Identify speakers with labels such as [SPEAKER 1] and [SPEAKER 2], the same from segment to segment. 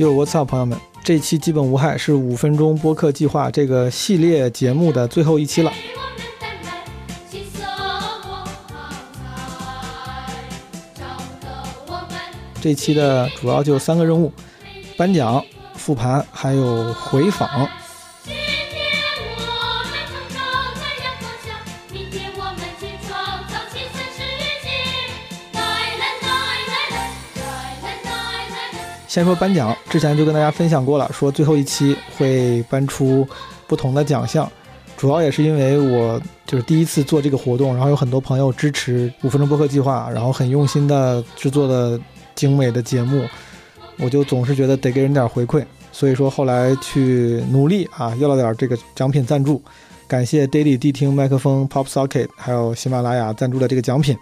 [SPEAKER 1] 哟，What's up，朋友们？这期基本无害是五分钟播客计划这个系列节目的最后一期了。这期的主要就三个任务：颁奖、复盘，还有回访。先说颁奖，之前就跟大家分享过了，说最后一期会颁出不同的奖项，主要也是因为我就是第一次做这个活动，然后有很多朋友支持五分钟播客计划，然后很用心的制作的精美的节目，我就总是觉得得给人点回馈，所以说后来去努力啊，要了点这个奖品赞助，感谢 Daily 谛听麦克风 Pop Socket 还有喜马拉雅赞助的这个奖品，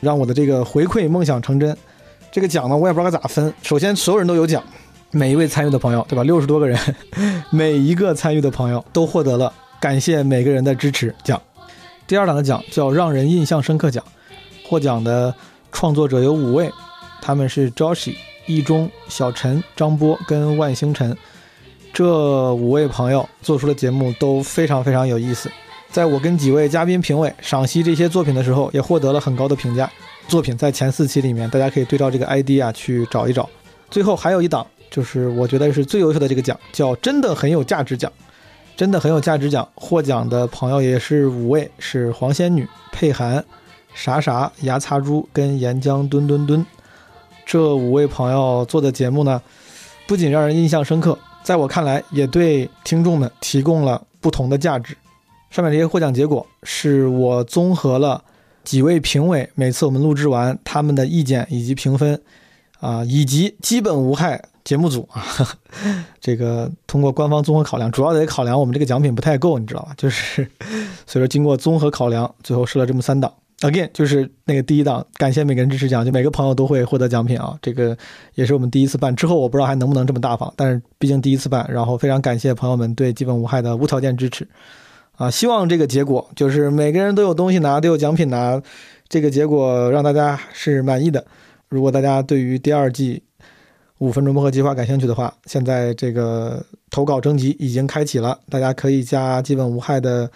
[SPEAKER 1] 让我的这个回馈梦想成真。这个奖呢，我也不知道该咋分。首先，所有人都有奖，每一位参与的朋友，对吧？六十多个人，每一个参与的朋友都获得了感谢每个人的支持奖。第二档的奖叫让人印象深刻奖，获奖的创作者有五位，他们是 Joshi、易中、小陈、张波跟万星辰。这五位朋友做出的节目都非常非常有意思，在我跟几位嘉宾评委赏析这些作品的时候，也获得了很高的评价。作品在前四期里面，大家可以对照这个 ID 啊去找一找。最后还有一档，就是我觉得是最优秀的这个奖，叫“真的很有价值奖”。真的很有价值奖获奖的朋友也是五位，是黄仙女、佩涵、傻傻、牙擦猪跟岩浆墩墩墩。这五位朋友做的节目呢，不仅让人印象深刻，在我看来也对听众们提供了不同的价值。上面这些获奖结果是我综合了。几位评委，每次我们录制完他们的意见以及评分，啊，以及基本无害节目组啊，这个通过官方综合考量，主要得考量我们这个奖品不太够，你知道吧？就是，所以说经过综合考量，最后设了这么三档。Again，就是那个第一档，感谢每个人支持奖，就每个朋友都会获得奖品啊。这个也是我们第一次办，之后我不知道还能不能这么大方，但是毕竟第一次办，然后非常感谢朋友们对基本无害的无条件支持。啊，希望这个结果就是每个人都有东西拿，都有奖品拿，这个结果让大家是满意的。如果大家对于第二季五分钟播客计划感兴趣的话，现在这个投稿征集已经开启了，大家可以加基本无害的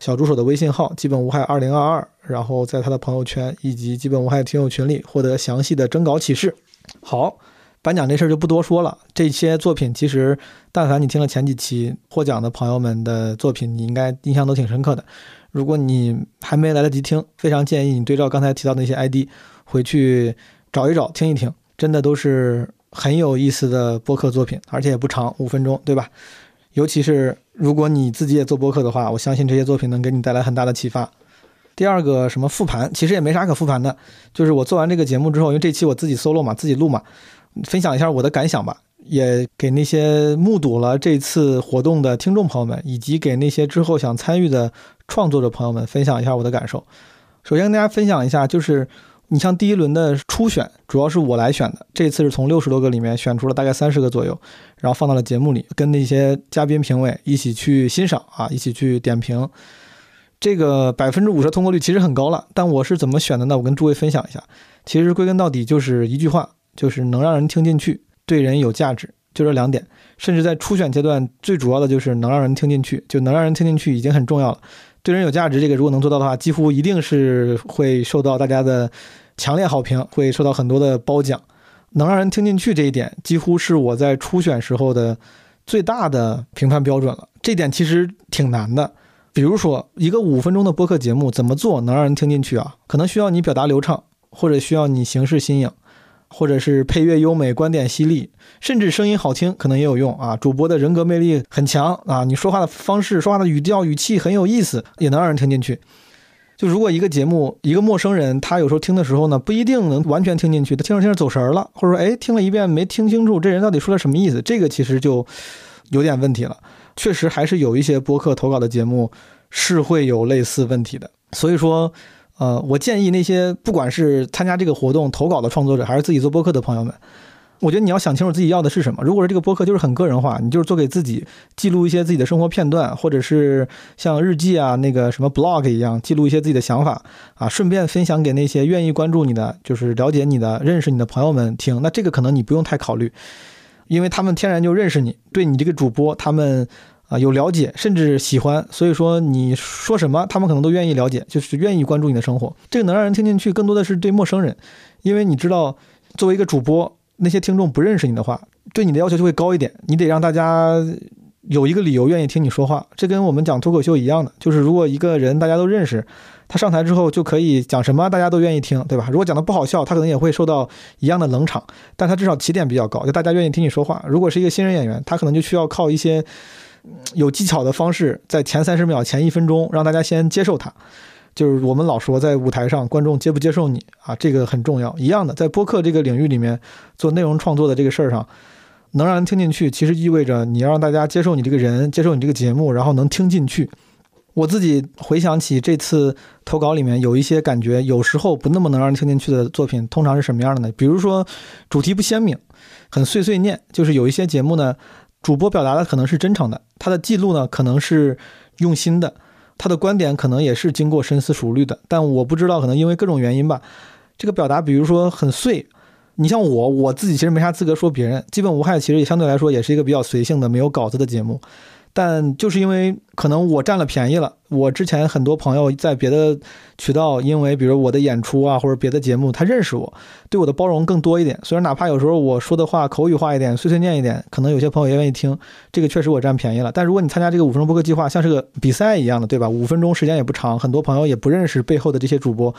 [SPEAKER 1] 小助手的微信号“基本无害二零二二”，然后在他的朋友圈以及基本无害听友群里获得详细的征稿启事。好。颁奖这事儿就不多说了。这些作品其实，但凡你听了前几期获奖的朋友们的作品，你应该印象都挺深刻的。如果你还没来得及听，非常建议你对照刚才提到那些 ID 回去找一找听一听，真的都是很有意思的播客作品，而且也不长，五分钟，对吧？尤其是如果你自己也做播客的话，我相信这些作品能给你带来很大的启发。第二个什么复盘，其实也没啥可复盘的，就是我做完这个节目之后，因为这期我自己 solo 嘛，自己录嘛。分享一下我的感想吧，也给那些目睹了这次活动的听众朋友们，以及给那些之后想参与的创作者朋友们分享一下我的感受。首先跟大家分享一下，就是你像第一轮的初选，主要是我来选的，这次是从六十多个里面选出了大概三十个左右，然后放到了节目里，跟那些嘉宾评委一起去欣赏啊，一起去点评。这个百分之五十通过率其实很高了，但我是怎么选的呢？我跟诸位分享一下，其实归根到底就是一句话。就是能让人听进去，对人有价值，就这两点。甚至在初选阶段，最主要的就是能让人听进去，就能让人听进去已经很重要了。对人有价值，这个如果能做到的话，几乎一定是会受到大家的强烈好评，会受到很多的褒奖。能让人听进去这一点，几乎是我在初选时候的最大的评判标准了。这点其实挺难的。比如说，一个五分钟的播客节目怎么做能让人听进去啊？可能需要你表达流畅，或者需要你形式新颖。或者是配乐优美、观点犀利，甚至声音好听，可能也有用啊。主播的人格魅力很强啊，你说话的方式、说话的语调、语气很有意思，也能让人听进去。就如果一个节目，一个陌生人，他有时候听的时候呢，不一定能完全听进去，他听着听着走神儿了，或者说，哎，听了一遍没听清楚这人到底说了什么意思，这个其实就有点问题了。确实还是有一些播客投稿的节目是会有类似问题的，所以说。呃，我建议那些不管是参加这个活动投稿的创作者，还是自己做播客的朋友们，我觉得你要想清楚自己要的是什么。如果说这个播客就是很个人化，你就是做给自己记录一些自己的生活片段，或者是像日记啊那个什么 blog 一样记录一些自己的想法啊，顺便分享给那些愿意关注你的，就是了解你的、认识你的朋友们听。那这个可能你不用太考虑。因为他们天然就认识你，对你这个主播他们啊有了解，甚至喜欢，所以说你说什么，他们可能都愿意了解，就是愿意关注你的生活。这个能让人听进去，更多的是对陌生人，因为你知道，作为一个主播，那些听众不认识你的话，对你的要求就会高一点，你得让大家有一个理由愿意听你说话。这跟我们讲脱口秀一样的，就是如果一个人大家都认识。他上台之后就可以讲什么，大家都愿意听，对吧？如果讲的不好笑，他可能也会受到一样的冷场，但他至少起点比较高，就大家愿意听你说话。如果是一个新人演员，他可能就需要靠一些有技巧的方式，在前三十秒、前一分钟让大家先接受它。就是我们老说，在舞台上观众接不接受你啊，这个很重要。一样的，在播客这个领域里面做内容创作的这个事儿上，能让人听进去，其实意味着你要让大家接受你这个人，接受你这个节目，然后能听进去。我自己回想起这次投稿里面有一些感觉，有时候不那么能让人听进去的作品，通常是什么样的呢？比如说主题不鲜明，很碎碎念。就是有一些节目呢，主播表达的可能是真诚的，他的记录呢可能是用心的，他的观点可能也是经过深思熟虑的。但我不知道，可能因为各种原因吧，这个表达，比如说很碎。你像我，我自己其实没啥资格说别人，基本无害，其实也相对来说也是一个比较随性的、没有稿子的节目。但就是因为可能我占了便宜了，我之前很多朋友在别的渠道，因为比如我的演出啊或者别的节目，他认识我，对我的包容更多一点。虽然哪怕有时候我说的话口语化一点、碎碎念一点，可能有些朋友也愿意听，这个确实我占便宜了。但如果你参加这个五分钟播客计划，像是个比赛一样的，对吧？五分钟时间也不长，很多朋友也不认识背后的这些主播，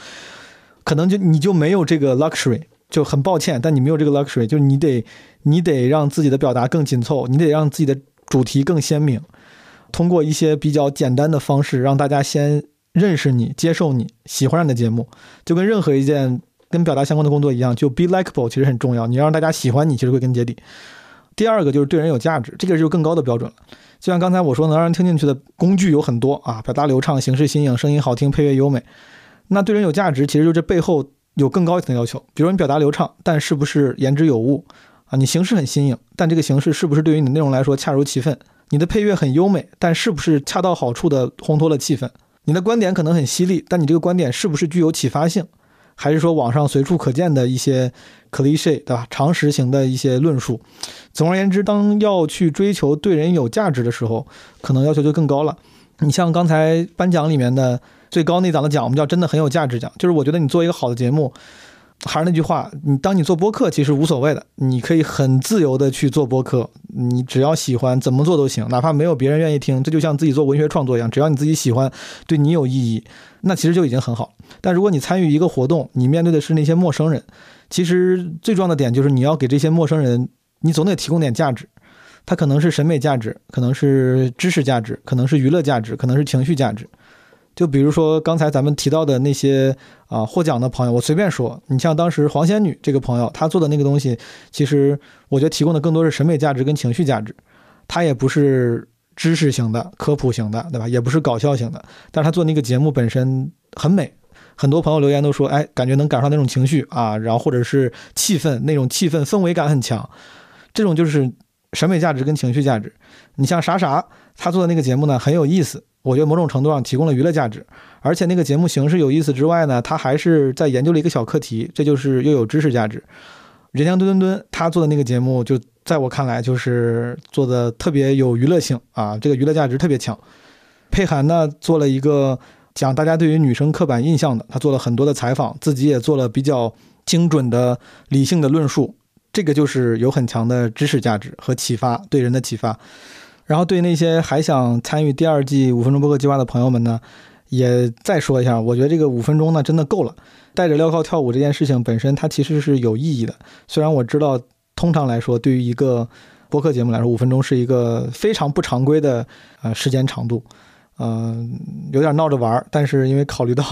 [SPEAKER 1] 可能就你就没有这个 luxury，就很抱歉，但你没有这个 luxury，就你得你得让自己的表达更紧凑，你得让自己的。主题更鲜明，通过一些比较简单的方式，让大家先认识你、接受你、喜欢你的节目，就跟任何一件跟表达相关的工作一样，就 be likeable 其实很重要。你要让大家喜欢你，其实归根结底。第二个就是对人有价值，这个就更高的标准了。就像刚才我说，能让人听进去的工具有很多啊，表达流畅、形式新颖、声音好听、配乐优美。那对人有价值，其实就这背后有更高一层要求。比如你表达流畅，但是不是言之有物？啊，你形式很新颖，但这个形式是不是对于你的内容来说恰如其分？你的配乐很优美，但是不是恰到好处的烘托了气氛？你的观点可能很犀利，但你这个观点是不是具有启发性？还是说网上随处可见的一些 cliche，对吧？常识型的一些论述。总而言之，当要去追求对人有价值的时候，可能要求就更高了。你像刚才颁奖里面的最高那档的奖，我们叫真的很有价值奖，就是我觉得你做一个好的节目。还是那句话，你当你做播客其实无所谓的，你可以很自由的去做播客，你只要喜欢怎么做都行，哪怕没有别人愿意听，这就像自己做文学创作一样，只要你自己喜欢，对你有意义，那其实就已经很好。但如果你参与一个活动，你面对的是那些陌生人，其实最重要的点就是你要给这些陌生人，你总得提供点价值，它可能是审美价值，可能是知识价值，可能是娱乐价值，可能是情绪价值。就比如说刚才咱们提到的那些啊获奖的朋友，我随便说，你像当时黄仙女这个朋友，她做的那个东西，其实我觉得提供的更多是审美价值跟情绪价值，她也不是知识型的、科普型的，对吧？也不是搞笑型的，但是她做那个节目本身很美，很多朋友留言都说，哎，感觉能感受那种情绪啊，然后或者是气氛，那种气氛氛围感很强，这种就是审美价值跟情绪价值。你像傻傻，他做的那个节目呢很有意思。我觉得某种程度上提供了娱乐价值，而且那个节目形式有意思之外呢，他还是在研究了一个小课题，这就是又有知识价值。人家墩墩墩他做的那个节目，就在我看来就是做的特别有娱乐性啊，这个娱乐价值特别强。佩涵呢做了一个讲大家对于女生刻板印象的，他做了很多的采访，自己也做了比较精准的理性的论述，这个就是有很强的知识价值和启发，对人的启发。然后对那些还想参与第二季五分钟播客计划的朋友们呢，也再说一下，我觉得这个五分钟呢真的够了。带着镣铐跳舞这件事情本身它其实是有意义的。虽然我知道，通常来说，对于一个播客节目来说，五分钟是一个非常不常规的呃时间长度，嗯，有点闹着玩儿。但是因为考虑到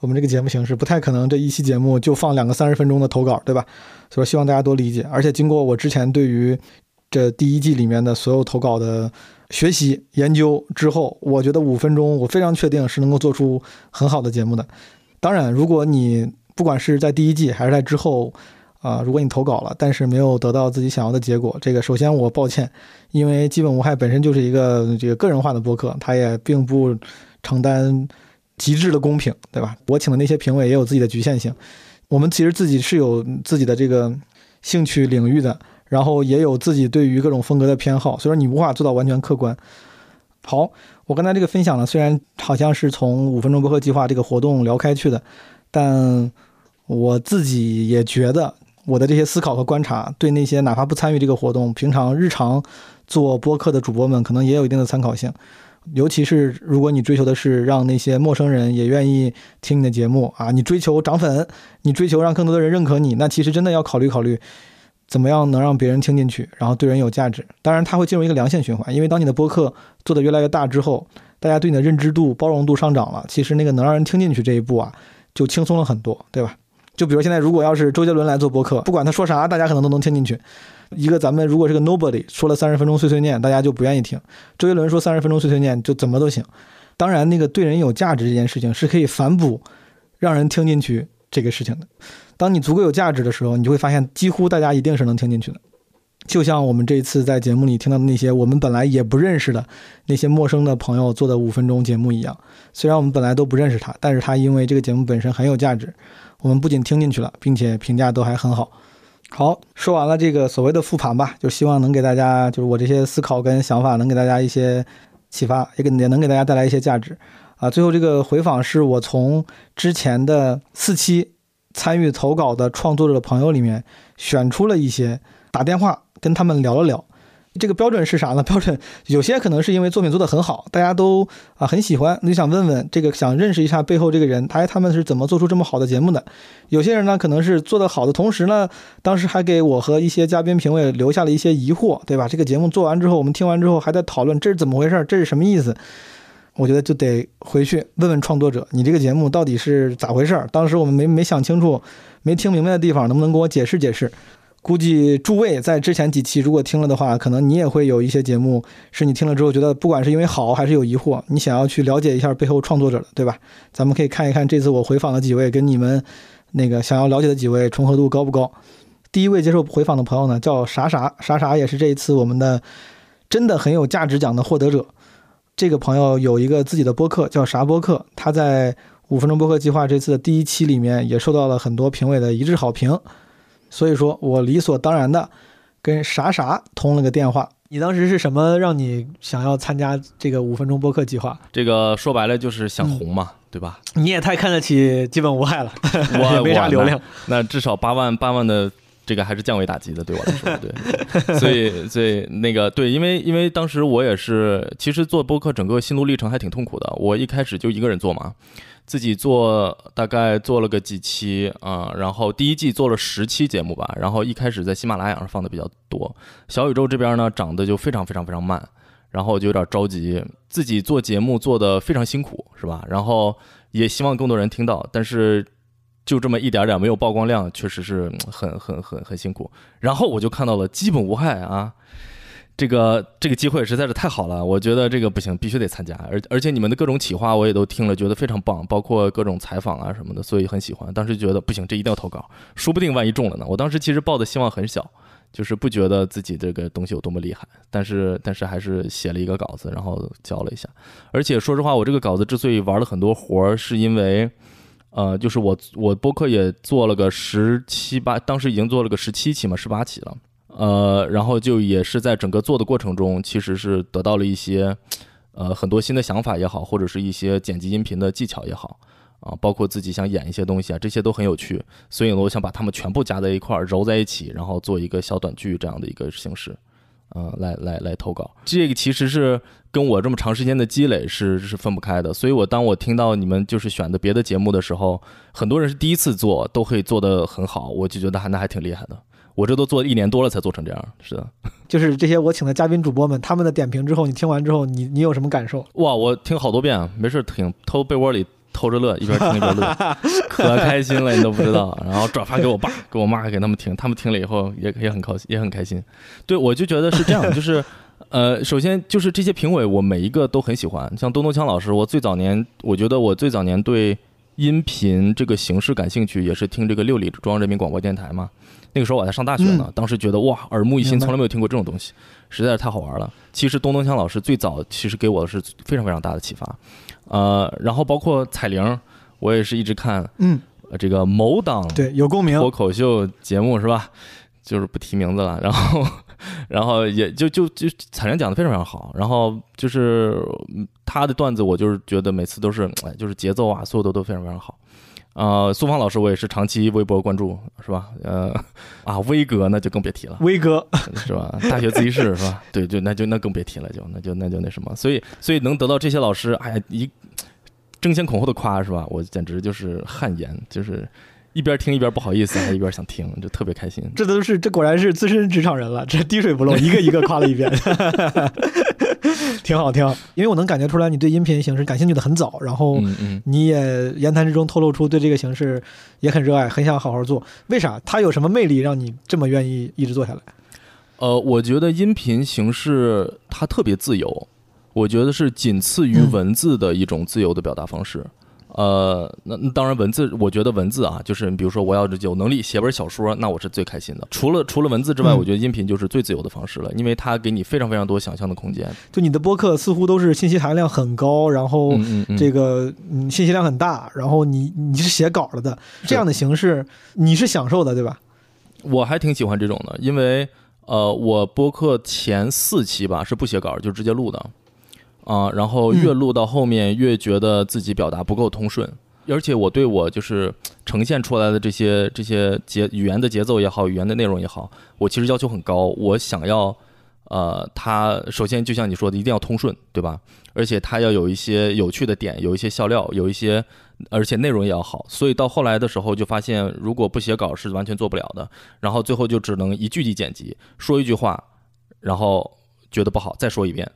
[SPEAKER 1] 我们这个节目形式，不太可能 这一期节目就放两个三十分钟的投稿，对吧？所以希望大家多理解。而且经过我之前对于这第一季里面的所有投稿的学习研究之后，我觉得五分钟我非常确定是能够做出很好的节目的。当然，如果你不管是在第一季还是在之后，啊，如果你投稿了，但是没有得到自己想要的结果，这个首先我抱歉，因为基本无害本身就是一个这个个人化的播客，它也并不承担极致的公平，对吧？我请的那些评委也有自己的局限性，我们其实自己是有自己的这个兴趣领域的。然后也有自己对于各种风格的偏好，所以说你无法做到完全客观。好，我刚才这个分享呢，虽然好像是从五分钟播客计划这个活动聊开去的，但我自己也觉得我的这些思考和观察，对那些哪怕不参与这个活动，平常日常做播客的主播们，可能也有一定的参考性。尤其是如果你追求的是让那些陌生人也愿意听你的节目啊，你追求涨粉，你追求让更多的人认可你，那其实真的要考虑考虑，怎么样能让别人听进去，然后对人有价值。当然，它会进入一个良性循环，因为当你的播客做得越来越大之后，大家对你的认知度、包容度上涨了，其实那个能让人听进去这一步啊，就轻松了很多，对吧？就比如现在，如果要是周杰伦来做播客，不管他说啥，大家可能都能听进去。一个咱们如果是个 nobody 说了三十分钟碎碎念，大家就不愿意听。周杰伦说三十分钟碎碎念就怎么都行。当然，那个对人有价值这件事情是可以反哺，让人听进去这个事情的。当你足够有价值的时候，你就会发现几乎大家一定是能听进去的。就像我们这一次在节目里听到的那些我们本来也不认识的那些陌生的朋友做的五分钟节目一样，虽然我们本来都不认识他，但是他因为这个节目本身很有价值，我们不仅听进去了，并且评价都还很好。好，说完了这个所谓的复盘吧，就希望能给大家，就是我这些思考跟想法，能给大家一些启发，也给也能给大家带来一些价值啊。最后这个回访是我从之前的四期参与投稿的创作者的朋友里面选出了一些，打电话跟他们聊了聊。这个标准是啥呢？标准有些可能是因为作品做得很好，大家都啊很喜欢，你想问问这个，想认识一下背后这个人，他他们是怎么做出这么好的节目的？有些人呢，可能是做得好的同时呢，当时还给我和一些嘉宾评委留下了一些疑惑，对吧？这个节目做完之后，我们听完之后还在讨论这是怎么回事，这是什么意思？我觉得就得回去问问创作者，你这个节目到底是咋回事儿？当时我们没没想清楚，没听明白的地方，能不能给我解释解释？估计诸位在之前几期如果听了的话，可能你也会有一些节目是你听了之后觉得不管是因为好还是有疑惑，你想要去了解一下背后创作者的，对吧？咱们可以看一看这次我回访的几位跟你们那个想要了解的几位重合度高不高。第一位接受回访的朋友呢叫啥啥啥啥，也是这一次我们的真的很有价值奖的获得者。这个朋友有一个自己的播客叫啥播客，他在五分钟播客计划这次的第一期里面也受到了很多评委的一致好评。所以说我理所当然的跟啥啥通了个电话。你当时是什么让你想要参加这个五分钟播客计划？
[SPEAKER 2] 这个说白了就是想红嘛，对吧？
[SPEAKER 1] 你也太看得起基本无害了，
[SPEAKER 2] 我
[SPEAKER 1] 没啥流量。
[SPEAKER 2] 那至少八万八万的这个还是降维打击的，对我来说，对。所以所以那个对，因为因为当时我也是，其实做播客整个心路历程还挺痛苦的。我一开始就一个人做嘛。自己做大概做了个几期啊，然后第一季做了十期节目吧，然后一开始在喜马拉雅上放的比较多。小宇宙这边呢涨得就非常非常非常慢，然后我就有点着急。自己做节目做的非常辛苦，是吧？然后也希望更多人听到，但是就这么一点点没有曝光量，确实是很很很很辛苦。然后我就看到了基本无害啊。这个这个机会实在是太好了，我觉得这个不行，必须得参加。而而且你们的各种企划我也都听了，觉得非常棒，包括各种采访啊什么的，所以很喜欢。当时觉得不行，这一定要投稿，说不定万一中了呢。我当时其实抱的希望很小，就是不觉得自己这个东西有多么厉害，但是 但是还是写了一个稿子，然后交了一下。而且说实话，我这个稿子之所以玩了很多活儿，是因为，呃，就是我我播客也做了个十七八，当时已经做了个十七期嘛，十八期了。呃，然后就也是在整个做的过程中，其实是得到了一些，呃，很多新的想法也好，或者是一些剪辑音频的技巧也好，啊，包括自己想演一些东西啊，这些都很有趣。所以呢，我想把它们全部加在一块儿，揉在一起，然后做一个小短剧这样的一个形式，嗯，来来来投稿。这个其实是跟我这么长时间的积累是是分不开的。所以我当我听到你们就是选的别的节目的时候，很多人是第一次做，都可以做得很好，我就觉得还那还挺厉害的。我这都做一年多了才做成这样，是的，
[SPEAKER 1] 就是这些我请的嘉宾主播们，他们的点评之后，你听完之后，你你有什么感受？
[SPEAKER 2] 哇，我听好多遍，没事听，偷被窝里偷着乐，一边听一边乐，可开心了，你都不知道。然后转发给我爸、给我妈，给他们听，他们听了以后也也很高兴，也很开心。对我就觉得是这样，就是呃，首先就是这些评委，我每一个都很喜欢，像东东锵老师，我最早年，我觉得我最早年对音频这个形式感兴趣，也是听这个六里庄人民广播电台嘛。那个时候我还上大学呢，当时觉得哇，耳目一新，从来没有听过这种东西，实在是太好玩了。其实东东强老师最早其实给我的是非常非常大的启发，呃，然后包括彩铃，我也是一直看，嗯，这个某档
[SPEAKER 1] 对有共鸣
[SPEAKER 2] 脱口秀节目是吧？就是不提名字了，然后 然后也就就就彩铃讲的非常非常好，然后就是他的段子，我就是觉得每次都是哎，就是节奏啊，所有的都非常非常好。呃，苏芳老师我也是长期微博关注，是吧？呃，啊，威哥那就更别提了，
[SPEAKER 1] 威哥
[SPEAKER 2] 是吧？大学自习室是吧？对，就那就那更别提了，就那就那就那什么，所以所以能得到这些老师，哎呀，一争先恐后的夸是吧？我简直就是汗颜，就是一边听一边不好意思，还一边想听，就特别开心。
[SPEAKER 1] 这都是这果然是资深职场人了，这滴水不漏，一个一个夸了一遍。挺好，挺好，因为我能感觉出来你对音频形式感兴趣的很早，然后你也言谈之中透露出对这个形式也很热爱，很想好好做。为啥？它有什么魅力让你这么愿意一直做下来？
[SPEAKER 2] 呃，我觉得音频形式它特别自由，我觉得是仅次于文字的一种自由的表达方式。呃，那当然文字，我觉得文字啊，就是比如说我要有能力写本小说，那我是最开心的。除了除了文字之外，我觉得音频就是最自由的方式了，因为它给你非常非常多想象的空间。
[SPEAKER 1] 就你的播客似乎都是信息含量很高，然后这个嗯信息量很大，然后你你是写稿了的这样的形式，你是享受的对吧？
[SPEAKER 2] 我还挺喜欢这种的，因为呃，我播客前四期吧是不写稿就直接录的。啊，然后越录到后面越觉得自己表达不够通顺，而且我对我就是呈现出来的这些这些节语言的节奏也好，语言的内容也好，我其实要求很高。我想要，呃，它首先就像你说的，一定要通顺，对吧？而且它要有一些有趣的点，有一些笑料，有一些，而且内容也要好。所以到后来的时候就发现，如果不写稿是完全做不了的。然后最后就只能一句一剪辑，说一句话，然后觉得不好再说一遍。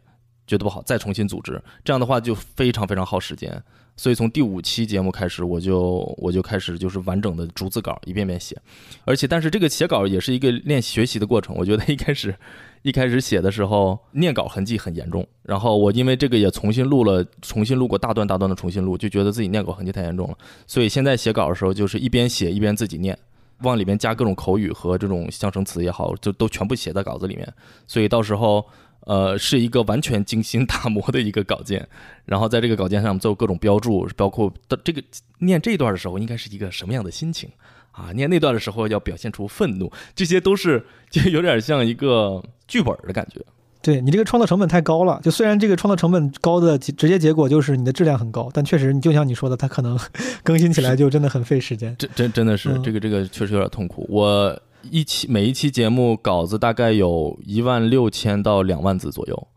[SPEAKER 2] 觉得不好，再重新组织，这样的话就非常非常耗时间。所以从第五期节目开始，我就我就开始就是完整的逐字稿一遍遍写，而且但是这个写稿也是一个练学习的过程。我觉得一开始一开始写的时候，念稿痕迹很严重。然后我因为这个也重新录了，重新录过大段大段的重新录，就觉得自己念稿痕迹太严重了。所以现在写稿的时候，就是一边写一边自己念，往里面加各种口语和这种象声词也好，就都全部写在稿子里面。所以到时候。呃，是一个完全精心打磨的一个稿件，然后在这个稿件上做各种标注，包括的这个念这段的时候应该是一个什么样的心情啊？念那段的时候要表现出愤怒，这些都是就有点像一个剧本的感觉。
[SPEAKER 1] 对你这个创作成本太高了，就虽然这个创作成本高的直接结果就是你的质量很高，但确实你就像你说的，它可能更新起来就真的很费时间。
[SPEAKER 2] 真真真的是这个这个确实有点痛苦。我。一期每一期节目稿子大概有一万六千到两万字左右，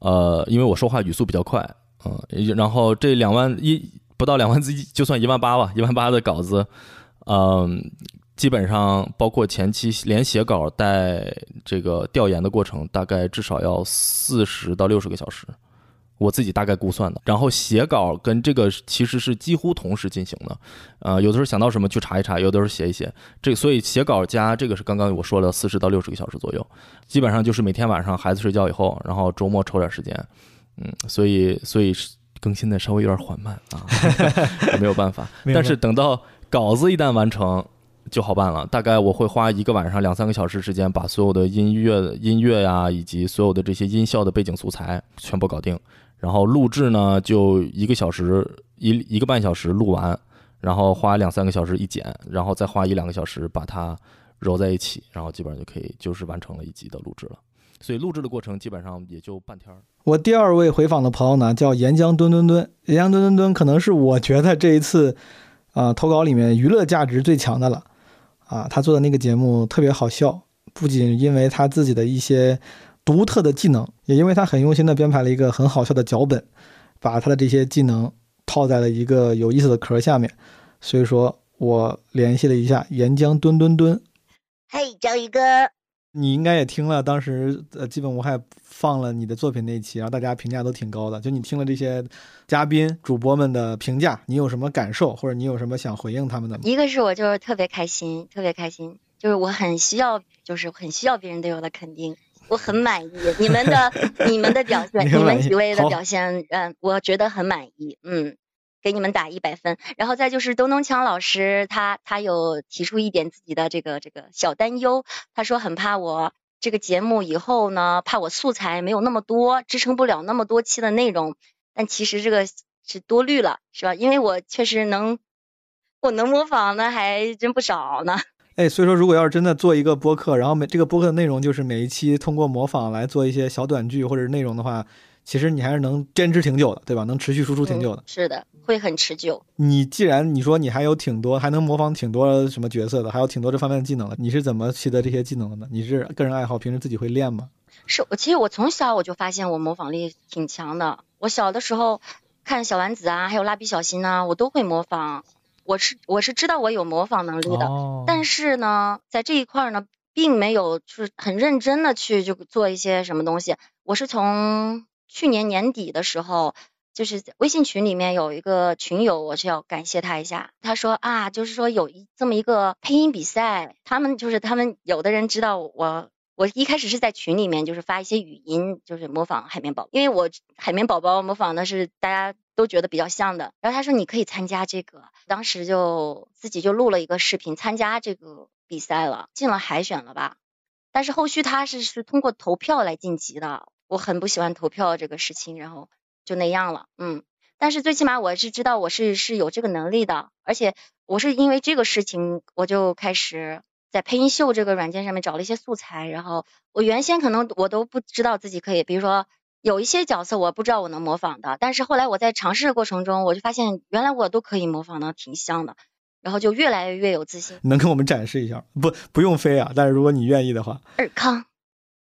[SPEAKER 2] 呃，因为我说话语速比较快，嗯，然后这两万一不到两万字，就算一万八吧，一万八的稿子，嗯，基本上包括前期连写稿带这个调研的过程，大概至少要四十到六十个小时。我自己大概估算的，然后写稿跟这个其实是几乎同时进行的，呃，有的时候想到什么去查一查，有的时候写一写，这所以写稿加这个是刚刚我说了四十到六十个小时左右，基本上就是每天晚上孩子睡觉以后，然后周末抽点时间，嗯，所以所以更新的稍微有点缓慢啊，没有办法，但是等到稿子一旦完成就好办了，大概我会花一个晚上两三个小时时间把所有的音乐音乐呀以及所有的这些音效的背景素材全部搞定。然后录制呢，就一个小时一一个半小时录完，然后花两三个小时一剪，然后再花一两个小时把它揉在一起，然后基本上就可以就是完成了一集的录制了。所以录制的过程基本上也就半天儿。
[SPEAKER 1] 我第二位回访的朋友呢，叫岩浆墩墩墩，岩浆墩墩墩可能是我觉得这一次啊投稿里面娱乐价值最强的了啊，他做的那个节目特别好笑，不仅因为他自己的一些。独特的技能，也因为他很用心的编排了一个很好笑的脚本，把他的这些技能套在了一个有意思的壳下面，所以说我联系了一下岩浆墩墩墩。
[SPEAKER 3] 嘿，章鱼哥，
[SPEAKER 1] 你应该也听了当时呃基本无害放了你的作品那一期，然后大家评价都挺高的。就你听了这些嘉宾主播们的评价，你有什么感受，或者你有什么想回应他们的吗？
[SPEAKER 3] 一个是我就是特别开心，特别开心，就是我很需要，就是很需要别人对我的肯定。我很满意你们的 你们的表现，你们几位的表现，嗯，我觉得很满意，嗯，给你们打一百分。然后再就是东东强老师，他他有提出一点自己的这个这个小担忧，他说很怕我这个节目以后呢，怕我素材没有那么多，支撑不了那么多期的内容。但其实这个是多虑了，是吧？因为我确实能，我能模仿的还真不少呢。
[SPEAKER 1] 哎，所以说如果要是真的做一个播客，然后每这个播客的内容就是每一期通过模仿来做一些小短剧或者内容的话。其实你还是能坚持挺久的，对吧？能持续输出挺久的。
[SPEAKER 3] 是的，会很持久。
[SPEAKER 1] 你既然你说你还有挺多，还能模仿挺多什么角色的，还有挺多这方面的技能的，你是怎么习得这些技能的呢？你是个人爱好，平时自己会练吗？
[SPEAKER 3] 是我其实我从小我就发现我模仿力挺强的。我小的时候看小丸子啊，还有蜡笔小新啊，我都会模仿。我是我是知道我有模仿能力的，但是呢，在这一块呢，并没有就是很认真的去就做一些什么东西。我是从去年年底的时候，就是微信群里面有一个群友，我是要感谢他一下。他说啊，就是说有一这么一个配音比赛，他们就是他们有的人知道我，我一开始是在群里面就是发一些语音，就是模仿海绵宝，因为我海绵宝宝模仿的是大家都觉得比较像的。然后他说你可以参加这个，当时就自己就录了一个视频参加这个比赛了，进了海选了吧？但是后续他是是通过投票来晋级的。我很不喜欢投票这个事情，然后就那样了，嗯，但是最起码我是知道我是是有这个能力的，而且我是因为这个事情，我就开始在配音秀这个软件上面找了一些素材，然后我原先可能我都不知道自己可以，比如说有一些角色我不知道我能模仿的，但是后来我在尝试的过程中，我就发现原来我都可以模仿的挺像的，然后就越来越有自信。
[SPEAKER 1] 能给我们展示一下？不，不用飞啊，但是如果你愿意的话。
[SPEAKER 3] 尔康，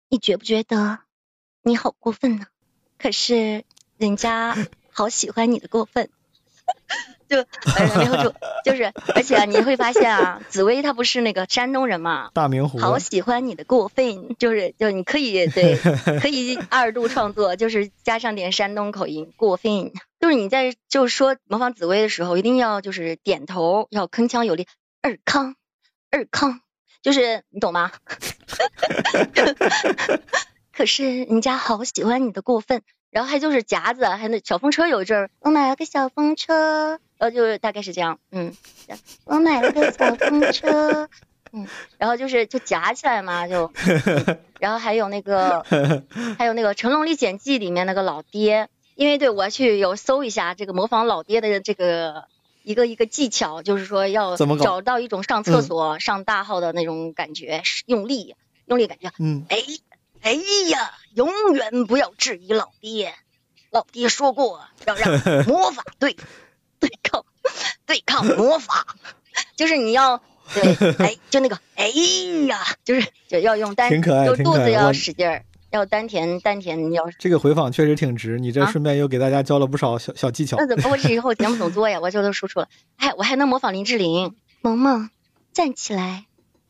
[SPEAKER 3] 你觉不觉得？你好过分呢，可是人家好喜欢你的过分，就然后就就是，而且你会发现啊，紫薇她不是那个山东人嘛，
[SPEAKER 1] 大明湖，
[SPEAKER 3] 好喜欢你的过分，就是就你可以对，可以二度创作，就是加上点山东口音，过分，就是你在就是说模仿紫薇的时候，一定要就是点头，要铿锵有力，二康，二康，就是你懂吗？可是人家好喜欢你的过分，然后还就是夹子，还那小风车有一阵儿，我买了个小风车，呃，就是大概是这样，嗯，我买了个小风车，嗯，然后就是就夹起来嘛，就，然后还有那个，还有那个《成龙历险记》里面那个老爹，因为对我去有搜一下这个模仿老爹的这个一个一个技巧，就是说要找到一种上厕所上大号的那种感觉，用力用力感觉，嗯，哎。哎呀，永远不要质疑老爹，老爹说过要让 魔法对对抗对抗魔法，就是你要对哎，就那个哎呀，就是就要用丹，就肚子要使劲儿，要丹田丹田，你要
[SPEAKER 1] 这个回访确实挺值，你这顺便又给大家教了不少小小技巧。
[SPEAKER 3] 那怎么我这以后节目怎么做呀？我这都输出了，哎，我还能模仿林志玲，萌萌站起来，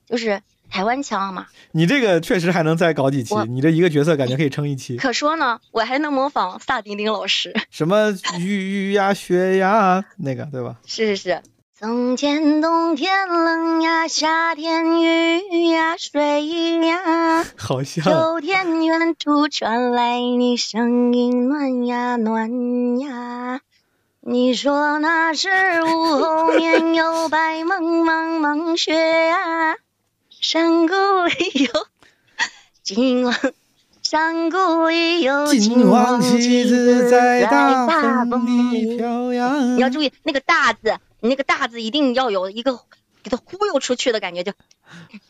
[SPEAKER 3] 就是。台湾腔嘛，
[SPEAKER 1] 你这个确实还能再搞几期，你这一个角色感觉可以撑一期。
[SPEAKER 3] 可说呢，我还能模仿萨顶顶老师，
[SPEAKER 1] 什么雨呀雪呀那个对吧？
[SPEAKER 3] 是是是。从前冬天冷呀，夏天雨呀水呀，
[SPEAKER 1] 好像。
[SPEAKER 3] 秋天远处传来你声音暖呀暖呀，你说那是午后面有白茫茫茫雪呀。山谷里有 金黄，山谷里有金黄旗子在大风里飘扬。你要注意那个大字，你那个大字一定要有一个给它忽悠出去的感觉，就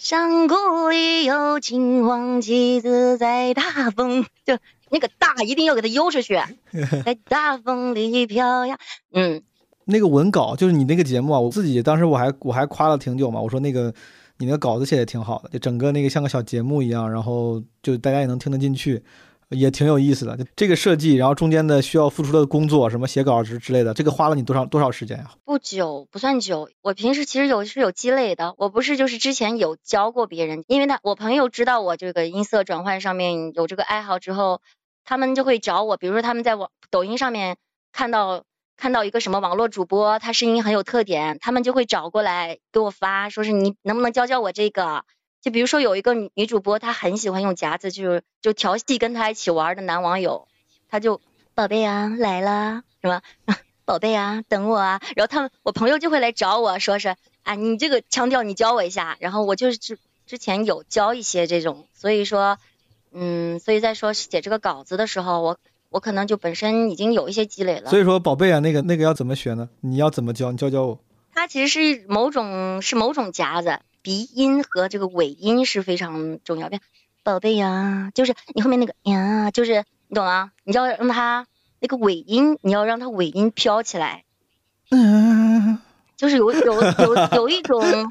[SPEAKER 3] 山谷里有金黄旗子在大风，就那个大一定要给它悠出去，在大风里飘扬。嗯，
[SPEAKER 1] 那个文稿就是你那个节目啊，我自己当时我还我还夸了挺久嘛，我说那个。你那个稿子写的挺好的，就整个那个像个小节目一样，然后就大家也能听得进去，也挺有意思的。就这个设计，然后中间的需要付出的工作，什么写稿之之类的，这个花了你多少多少时间呀？
[SPEAKER 3] 不久，不算久。我平时其实有是有积累的，我不是就是之前有教过别人，因为他我朋友知道我这个音色转换上面有这个爱好之后，他们就会找我，比如说他们在网抖音上面看到。看到一个什么网络主播，他声音很有特点，他们就会找过来给我发，说是你能不能教教我这个？就比如说有一个女主播，她很喜欢用夹子，就是就调戏跟她一起玩的男网友，他就宝贝啊来了，是吧？宝贝啊等我啊，然后他们我朋友就会来找我说是啊你这个腔调你教我一下，然后我就是之之前有教一些这种，所以说嗯，所以在说写这个稿子的时候我。我可能就本身已经有一些积累了，
[SPEAKER 1] 所以说宝贝啊，那个那个要怎么学呢？你要怎么教？你教教我。
[SPEAKER 3] 它其实是某种是某种夹子，鼻音和这个尾音是非常重要的。宝贝呀，就是你后面那个呀，就是你懂吗？你要让它那个尾音，你要让它尾音飘起来。嗯，就是有有有有一种。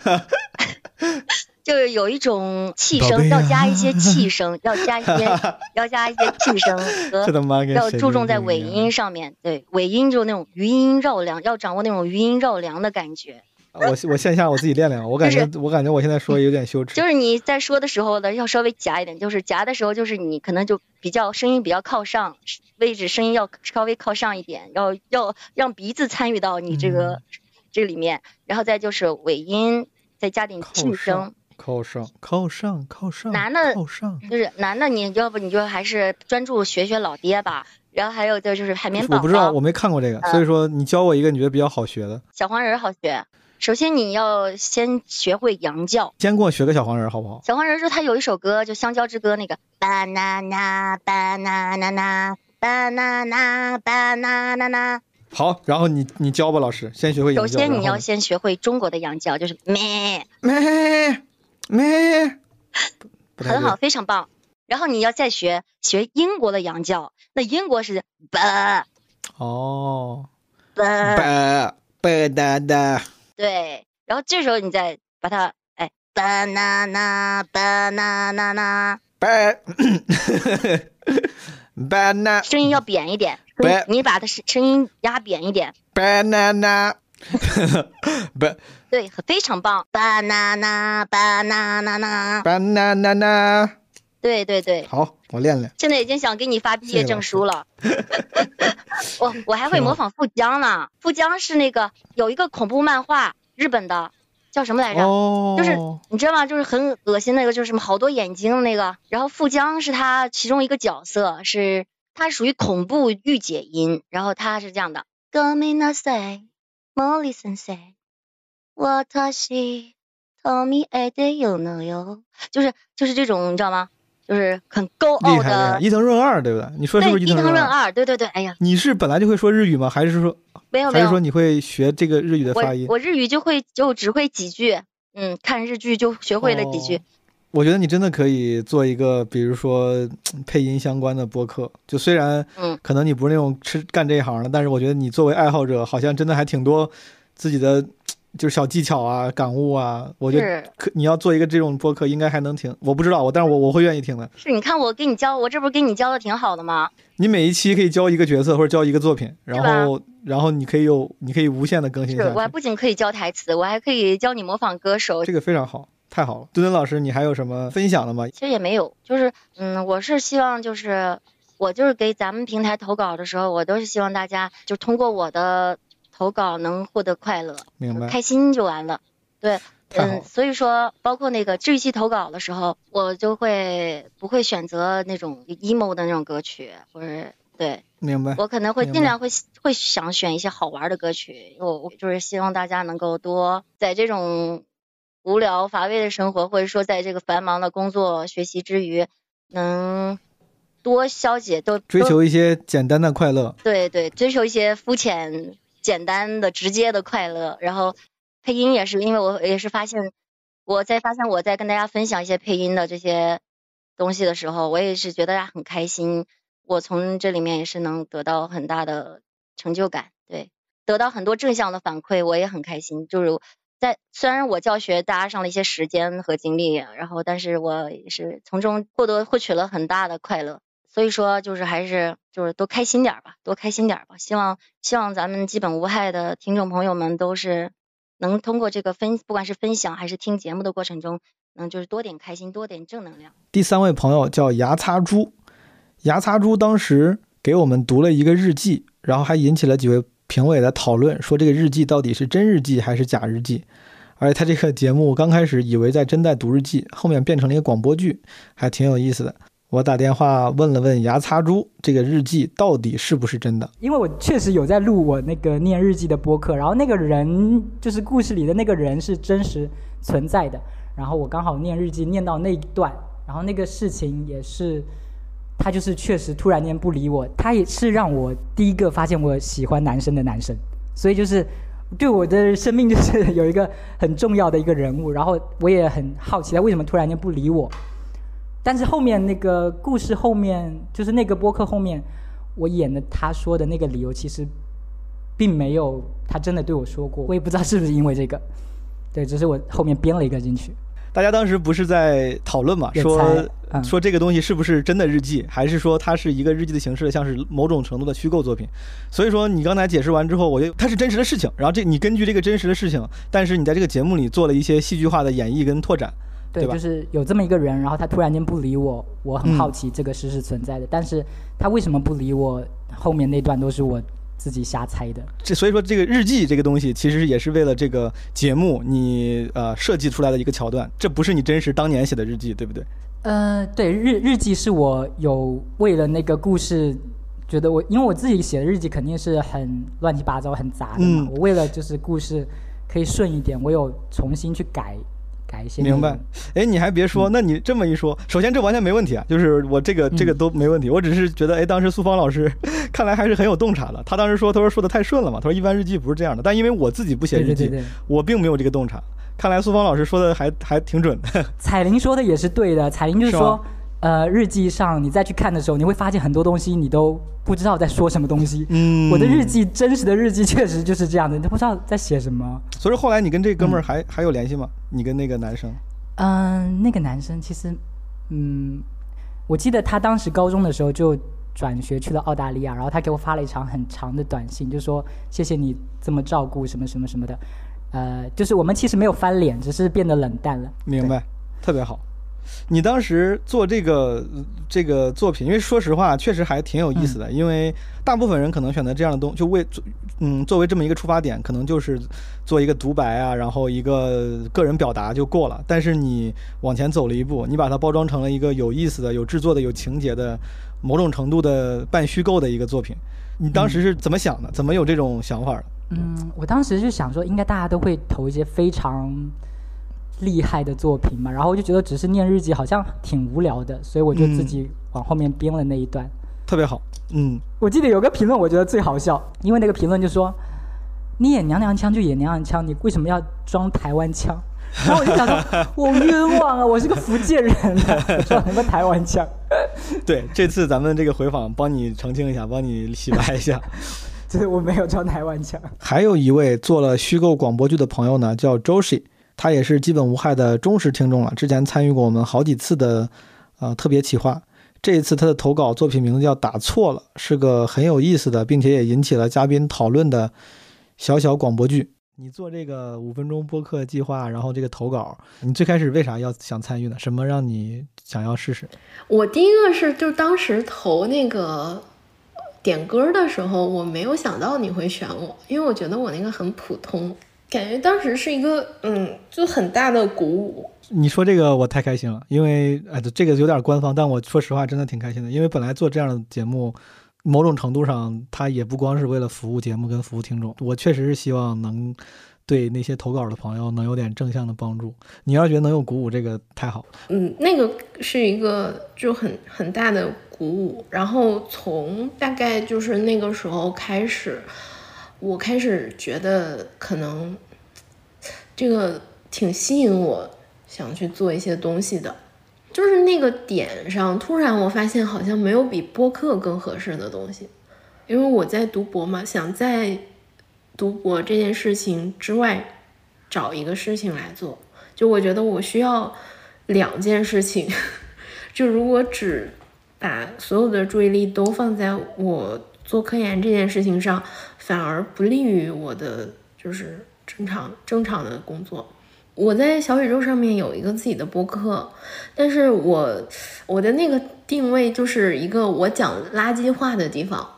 [SPEAKER 3] 就是有一种气 声，要加一些气声，要加一些，要加一些气声和要注重在尾音上面。对，尾音就那种余音绕梁，要掌握那种余音绕梁的感觉。
[SPEAKER 1] 我我线下我自己练练，我感觉我感觉我现在说有点羞耻。
[SPEAKER 3] 就是你在说的时候呢，要稍微夹一点，就是夹的时候，就是你可能就比较声音比较靠上，位置声音要稍微靠上一点，要要让鼻子参与到你这个这里面，然后再就是尾音，再加点气声。
[SPEAKER 1] 靠上，靠上，靠上。
[SPEAKER 3] 男的，
[SPEAKER 1] 靠上。
[SPEAKER 3] 就是男的，你要不你就还是专注学学老爹吧。然后还有就就是海绵宝
[SPEAKER 1] 宝。我不知道，我没看过这个，所以说你教我一个你觉得比较好学的。
[SPEAKER 3] 小黄人好学。首先你要先学会羊叫。
[SPEAKER 1] 先给我学个小黄人好不好？
[SPEAKER 3] 小黄人说他有一首歌，就《香蕉之歌》那个。banana banana banana banana。
[SPEAKER 1] 好，然后你你教吧，老师，先学会羊
[SPEAKER 3] 叫。首先你要先学会中国的羊叫，就是咩
[SPEAKER 1] 咩。没，
[SPEAKER 3] 很好，非常棒。然后你要再学学英国的洋教，那英国是 ba
[SPEAKER 1] 哦
[SPEAKER 3] ，ba
[SPEAKER 1] ba da da。
[SPEAKER 3] 对，然后这时候你再把它哎，banana banana
[SPEAKER 1] ba banana，
[SPEAKER 3] 声音要扁一点，你把它声声音压扁一点
[SPEAKER 1] ，banana。
[SPEAKER 3] 不，对，非常棒
[SPEAKER 1] ，banana，banana，banana，
[SPEAKER 3] 对对对，
[SPEAKER 1] 好，我练练。
[SPEAKER 3] 现在已经想给你发毕业证书了。我我还会模仿富江呢，富江是那个有一个恐怖漫画，日本的，叫什么来着？
[SPEAKER 1] 哦，
[SPEAKER 3] 就是你知道吗？就是很恶心那个，就是什么好多眼睛的那个。然后富江是他其中一个角色，是他属于恐怖御姐音，然后他是这样的。森森，我他西托米爱的有能有，就是就是这种，你知道吗？就是很高傲的
[SPEAKER 1] 伊藤润二，对不对？你说是不是伊藤
[SPEAKER 3] 润二？对对对，哎呀，
[SPEAKER 1] 你是本来就会说日语吗？还是说
[SPEAKER 3] 没有？
[SPEAKER 1] 还是说你会学这个日语的发音？
[SPEAKER 3] 我日语就会就只会几句，嗯，看日剧就学会了几句。
[SPEAKER 1] 我觉得你真的可以做一个，比如说配音相关的播客。就虽然，
[SPEAKER 3] 嗯，
[SPEAKER 1] 可能你不是那种吃干这一行的，但是我觉得你作为爱好者，好像真的还挺多自己的就是小技巧啊、感悟啊。我觉得可你要做一个这种播客，应该还能挺。我不知道我，但是我我会愿意听的。
[SPEAKER 3] 是，你看我给你教，我这不是给你教的挺好的吗？
[SPEAKER 1] 你每一期可以教一个角色或者教一个作品，然后然后你可以有，你可以无限的更新。
[SPEAKER 3] 是，我还不仅可以教台词，我还可以教你模仿歌手。
[SPEAKER 1] 这个非常好。太好了，墩墩老师，你还有什么分享的吗？
[SPEAKER 3] 其实也没有，就是，嗯，我是希望，就是我就是给咱们平台投稿的时候，我都是希望大家就通过我的投稿能获得快乐，
[SPEAKER 1] 明白，
[SPEAKER 3] 开心就完了。对，嗯，所以说，包括那个治愈系投稿的时候，我就会不会选择那种 emo 的那种歌曲，或者对，
[SPEAKER 1] 明白，
[SPEAKER 3] 我可能会尽量会会想选一些好玩的歌曲，我我就是希望大家能够多在这种。无聊乏味的生活，或者说在这个繁忙的工作学习之余，能多消解，都
[SPEAKER 1] 追求一些简单的快乐。
[SPEAKER 3] 对对，追求一些肤浅、简单的、直接的快乐。然后配音也是，因为我也是发现，我在发现我在跟大家分享一些配音的这些东西的时候，我也是觉得很开心。我从这里面也是能得到很大的成就感，对，得到很多正向的反馈，我也很开心。就是。在虽然我教学搭上了一些时间和精力，然后但是我是从中获得获取了很大的快乐，所以说就是还是就是多开心点吧，多开心点吧。希望希望咱们基本无害的听众朋友们都是能通过这个分，不管是分享还是听节目的过程中，能就是多点开心，多点正能量。
[SPEAKER 1] 第三位朋友叫牙擦猪，牙擦猪当时给我们读了一个日记，然后还引起了几位。评委的讨论说，这个日记到底是真日记还是假日记？而且他这个节目刚开始以为在真在读日记，后面变成了一个广播剧，还挺有意思的。我打电话问了问牙擦猪，这个日记到底是不是真的？
[SPEAKER 4] 因为我确实有在录我那个念日记的播客，然后那个人就是故事里的那个人是真实存在的，然后我刚好念日记念到那一段，然后那个事情也是。他就是确实突然间不理我，他也是让我第一个发现我喜欢男生的男生，所以就是对我的生命就是有一个很重要的一个人物，然后我也很好奇他为什么突然间不理我。但是后面那个故事后面，就是那个播客后面，我演的他说的那个理由，其实并没有他真的对我说过，我也不知道是不是因为这个，对，只是我后面编了一个进去。
[SPEAKER 1] 大家当时不是在讨论嘛？说说这个东西是不是真的日记，还是说它是一个日记的形式，像是某种程度的虚构作品？所以说你刚才解释完之后，我觉得它是真实的事情。然后这你根据这个真实的事情，但是你在这个节目里做了一些戏剧化的演绎跟拓展，对
[SPEAKER 4] 吧？就是有这么一个人，然后他突然间不理我，我很好奇这个事是存在的，但是他为什么不理我？后面那段都是我。自己瞎猜的，
[SPEAKER 1] 这所以说这个日记这个东西，其实也是为了这个节目你呃设计出来的一个桥段，这不是你真实当年写的日记，对不对？
[SPEAKER 4] 呃，对，日日记是我有为了那个故事，觉得我因为我自己写的日记肯定是很乱七八糟、很杂的嘛，我为了就是故事可以顺一点，我有重新去改。
[SPEAKER 1] 明白，哎，你还别说，那你这么一说，首先这完全没问题啊，就是我这个这个都没问题，我只是觉得，哎，当时苏芳老师 看来还是很有洞察的。他当时说，他说说的太顺了嘛，他说一般日记不是这样的，但因为我自己不写日记，我并没有这个洞察。看来苏芳老师说的还还挺准的。
[SPEAKER 4] 彩铃说的也是对的，彩铃就是说。呃，日记上你再去看的时候，你会发现很多东西你都不知道在说什么东西。嗯，我的日记，真实的日记确实就是这样的，你都不知道在写什么。
[SPEAKER 1] 所以后来你跟这哥们儿还还有联系吗？你跟那个男生？
[SPEAKER 4] 嗯，那个男生其实，嗯，我记得他当时高中的时候就转学去了澳大利亚，然后他给我发了一长很长的短信，就说谢谢你这么照顾什么什么什么的。呃，就是我们其实没有翻脸，只是变得冷淡了。
[SPEAKER 1] 明白，特别好。你当时做这个这个作品，因为说实话，确实还挺有意思的。因为大部分人可能选择这样的东，就为嗯作为这么一个出发点，可能就是做一个独白啊，然后一个个人表达就过了。但是你往前走了一步，你把它包装成了一个有意思的、有制作的、有情节的、某种程度的半虚构的一个作品。你当时是怎么想的？怎么有这种想法的？
[SPEAKER 4] 嗯，我当时就想说，应该大家都会投一些非常。厉害的作品嘛，然后我就觉得只是念日记好像挺无聊的，所以我就自己往后面编了那一段，
[SPEAKER 1] 特别好。嗯，
[SPEAKER 4] 我记得有个评论，我觉得最好笑，因为那个评论就说：“你演娘娘腔就演娘娘腔，你为什么要装台湾腔？” 然后我就想说：“我冤枉啊，我是个福建人，装什么台湾腔？”
[SPEAKER 1] 对，这次咱们这个回访帮你澄清一下，帮你洗白一下，
[SPEAKER 4] 就是我没有叫台湾腔。
[SPEAKER 1] 还有一位做了虚构广播剧的朋友呢，叫周 i 他也是基本无害的忠实听众了，之前参与过我们好几次的，呃，特别企划。这一次他的投稿作品名字叫《打错了》，是个很有意思的，并且也引起了嘉宾讨论的小小广播剧。你做这个五分钟播客计划，然后这个投稿，你最开始为啥要想参与呢？什么让你想要试试？
[SPEAKER 5] 我第一个是，就当时投那个点歌的时候，我没有想到你会选我，因为我觉得我那个很普通。感觉当时是一个嗯，就很大的鼓舞。
[SPEAKER 1] 你说这个我太开心了，因为哎，这个有点官方，但我说实话真的挺开心的。因为本来做这样的节目，某种程度上它也不光是为了服务节目跟服务听众，我确实是希望能对那些投稿的朋友能有点正向的帮助。你要觉得能有鼓舞，这个太好。
[SPEAKER 5] 嗯，那个是一个就很很大的鼓舞。然后从大概就是那个时候开始。我开始觉得可能这个挺吸引我，想去做一些东西的，就是那个点上，突然我发现好像没有比播客更合适的东西，因为我在读博嘛，想在读博这件事情之外找一个事情来做，就我觉得我需要两件事情，就如果只把所有的注意力都放在我。做科研这件事情上，反而不利于我的就是正常正常的工作。我在小宇宙上面有一个自己的播客，但是我我的那个定位就是一个我讲垃圾话的地方。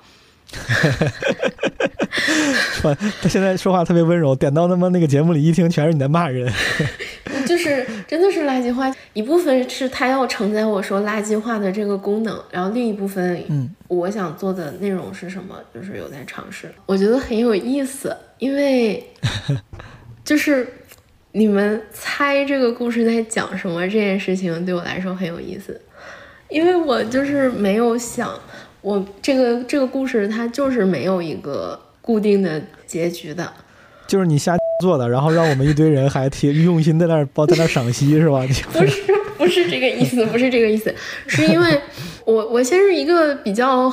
[SPEAKER 1] 他现在说话特别温柔，点到他妈那个节目里一听全是你在骂人。
[SPEAKER 5] 就是真的是垃圾话，一部分是他要承载我说垃圾话的这个功能，然后另一部分，嗯，我想做的内容是什么？就是有在尝试，我觉得很有意思，因为 就是你们猜这个故事在讲什么这件事情对我来说很有意思，因为我就是没有想，我这个这个故事它就是没有一个固定的结局的。
[SPEAKER 1] 就是你瞎做的，然后让我们一堆人还挺用心在那儿包在那儿赏析是吧？
[SPEAKER 5] 不是不是这个意思，不是这个意思，是因为我我先是一个比较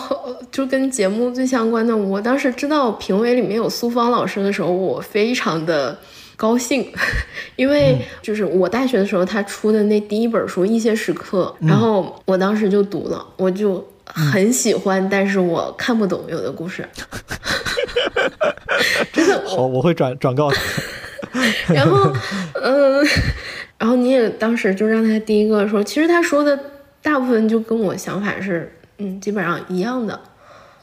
[SPEAKER 5] 就跟节目最相关的，我当时知道评委里面有苏芳老师的时候，我非常的高兴，因为就是我大学的时候他出的那第一本书《一些时刻》，然后我当时就读了，我就很喜欢，但是我看不懂有的故事。真的，
[SPEAKER 1] 我，我会转转告他。
[SPEAKER 5] 然后，嗯，然后你也当时就让他第一个说，其实他说的大部分就跟我想法是，嗯，基本上一样的，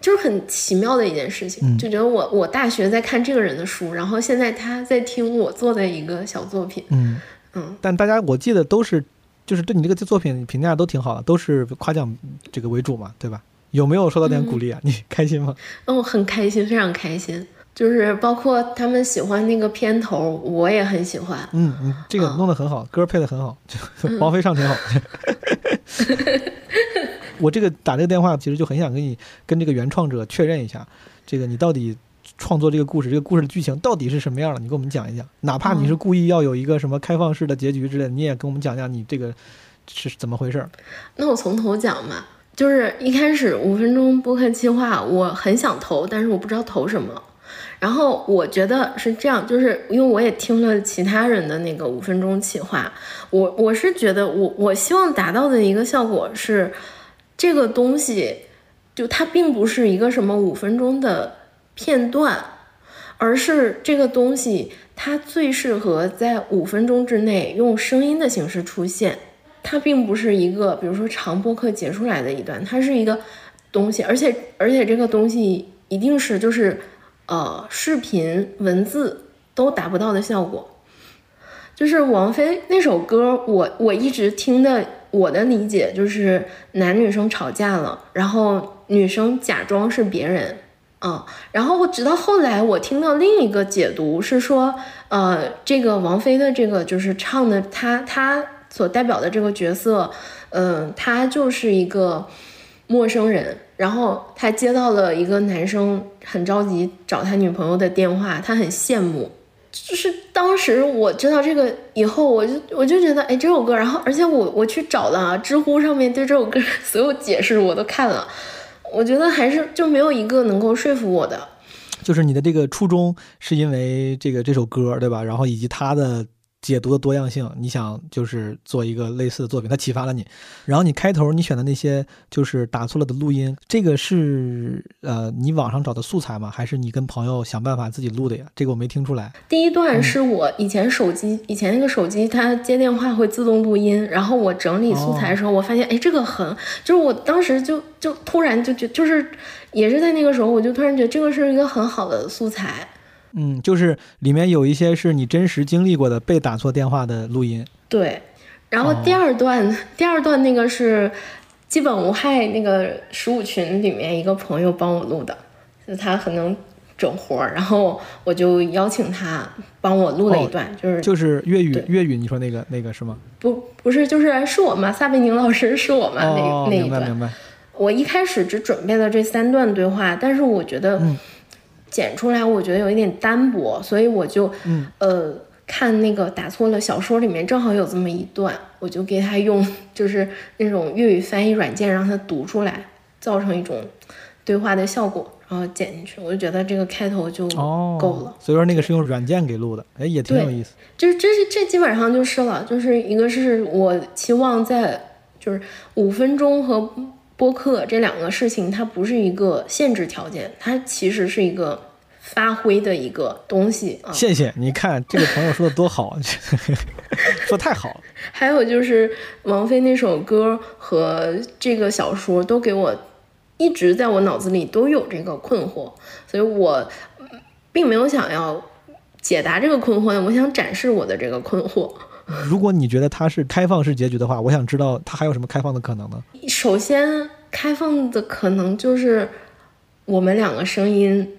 [SPEAKER 5] 就是很奇妙的一件事情，就觉得我我大学在看这个人的书，然后现在他在听我做的一个小作品，
[SPEAKER 1] 嗯
[SPEAKER 5] 嗯。
[SPEAKER 1] 但大家我记得都是，就是对你这个作品评价都挺好的，都是夸奖这个为主嘛，对吧？有没有受到点鼓励啊？你开心吗？
[SPEAKER 5] 嗯，很开心，非常开心。就是包括他们喜欢那个片头，我也很喜欢。
[SPEAKER 1] 嗯嗯，这个弄得很好，歌配的很好，王菲唱挺好。我这个打这个电话，其实就很想跟你跟这个原创者确认一下，这个你到底创作这个故事，这个故事的剧情到底是什么样的？你给我们讲一讲。哪怕你是故意要有一个什么开放式的结局之类的，你也跟我们讲讲你这个是怎么回事。
[SPEAKER 5] 那我从头讲嘛。就是一开始五分钟播客计划，我很想投，但是我不知道投什么。然后我觉得是这样，就是因为我也听了其他人的那个五分钟企划，我我是觉得我我希望达到的一个效果是，这个东西就它并不是一个什么五分钟的片段，而是这个东西它最适合在五分钟之内用声音的形式出现。它并不是一个，比如说长播客截出来的一段，它是一个东西，而且而且这个东西一定是就是，呃，视频文字都达不到的效果。就是王菲那首歌，我我一直听的，我的理解就是男女生吵架了，然后女生假装是别人，嗯，然后直到后来我听到另一个解读是说，呃，这个王菲的这个就是唱的，她她。所代表的这个角色，嗯，她就是一个陌生人，然后她接到了一个男生很着急找他女朋友的电话，他很羡慕。就是当时我知道这个以后，我就我就觉得，哎，这首歌，然后而且我我去找了知乎上面对这首歌 所有解释我都看了，我觉得还是就没有一个能够说服我的。
[SPEAKER 1] 就是你的这个初衷是因为这个这首歌，对吧？然后以及他的。解读的多样性，你想就是做一个类似的作品，它启发了你。然后你开头你选的那些就是打错了的录音，这个是呃你网上找的素材吗？还是你跟朋友想办法自己录的呀？这个我没听出来。
[SPEAKER 5] 第一段是我以前手机，以前那个手机它接电话会自动录音，然后我整理素材的时候，我发现哎这个很，就是我当时就就突然就觉就是也是在那个时候，我就突然觉得这个是一个很好的素材。
[SPEAKER 1] 嗯，就是里面有一些是你真实经历过的被打错电话的录音。
[SPEAKER 5] 对，然后第二段，第二段那个是基本无害那个十五群里面一个朋友帮我录的，就他很能整活儿，然后我就邀请他帮我录了一段，就是
[SPEAKER 1] 就是粤语粤语，你说那个那个是吗？
[SPEAKER 5] 不不是，就是是我嘛，撒贝宁老师是我嘛，那那一段。
[SPEAKER 1] 明白明白。
[SPEAKER 5] 我一开始只准备了这三段对话，但是我觉得。剪出来我觉得有一点单薄，所以我就，呃，看那个打错了小说里面正好有这么一段，我就给他用就是那种粤语翻译软件让他读出来，造成一种对话的效果，然后剪进去，我就觉得这个开头就够了。
[SPEAKER 1] 所以说那个是用软件给录的，哎，也挺有意思。
[SPEAKER 5] 就是这是这基本上就是了，就是一个是我期望在就是五分钟和。播客这两个事情，它不是一个限制条件，它其实是一个发挥的一个东西啊。
[SPEAKER 1] 谢谢，你看这个朋友说的多好，说太好了。
[SPEAKER 5] 还有就是王菲那首歌和这个小说都给我一直在我脑子里都有这个困惑，所以我并没有想要解答这个困惑，我想展示我的这个困惑。
[SPEAKER 1] 如果你觉得它是开放式结局的话，我想知道它还有什么开放的可能呢？
[SPEAKER 5] 首先，开放的可能就是我们两个声音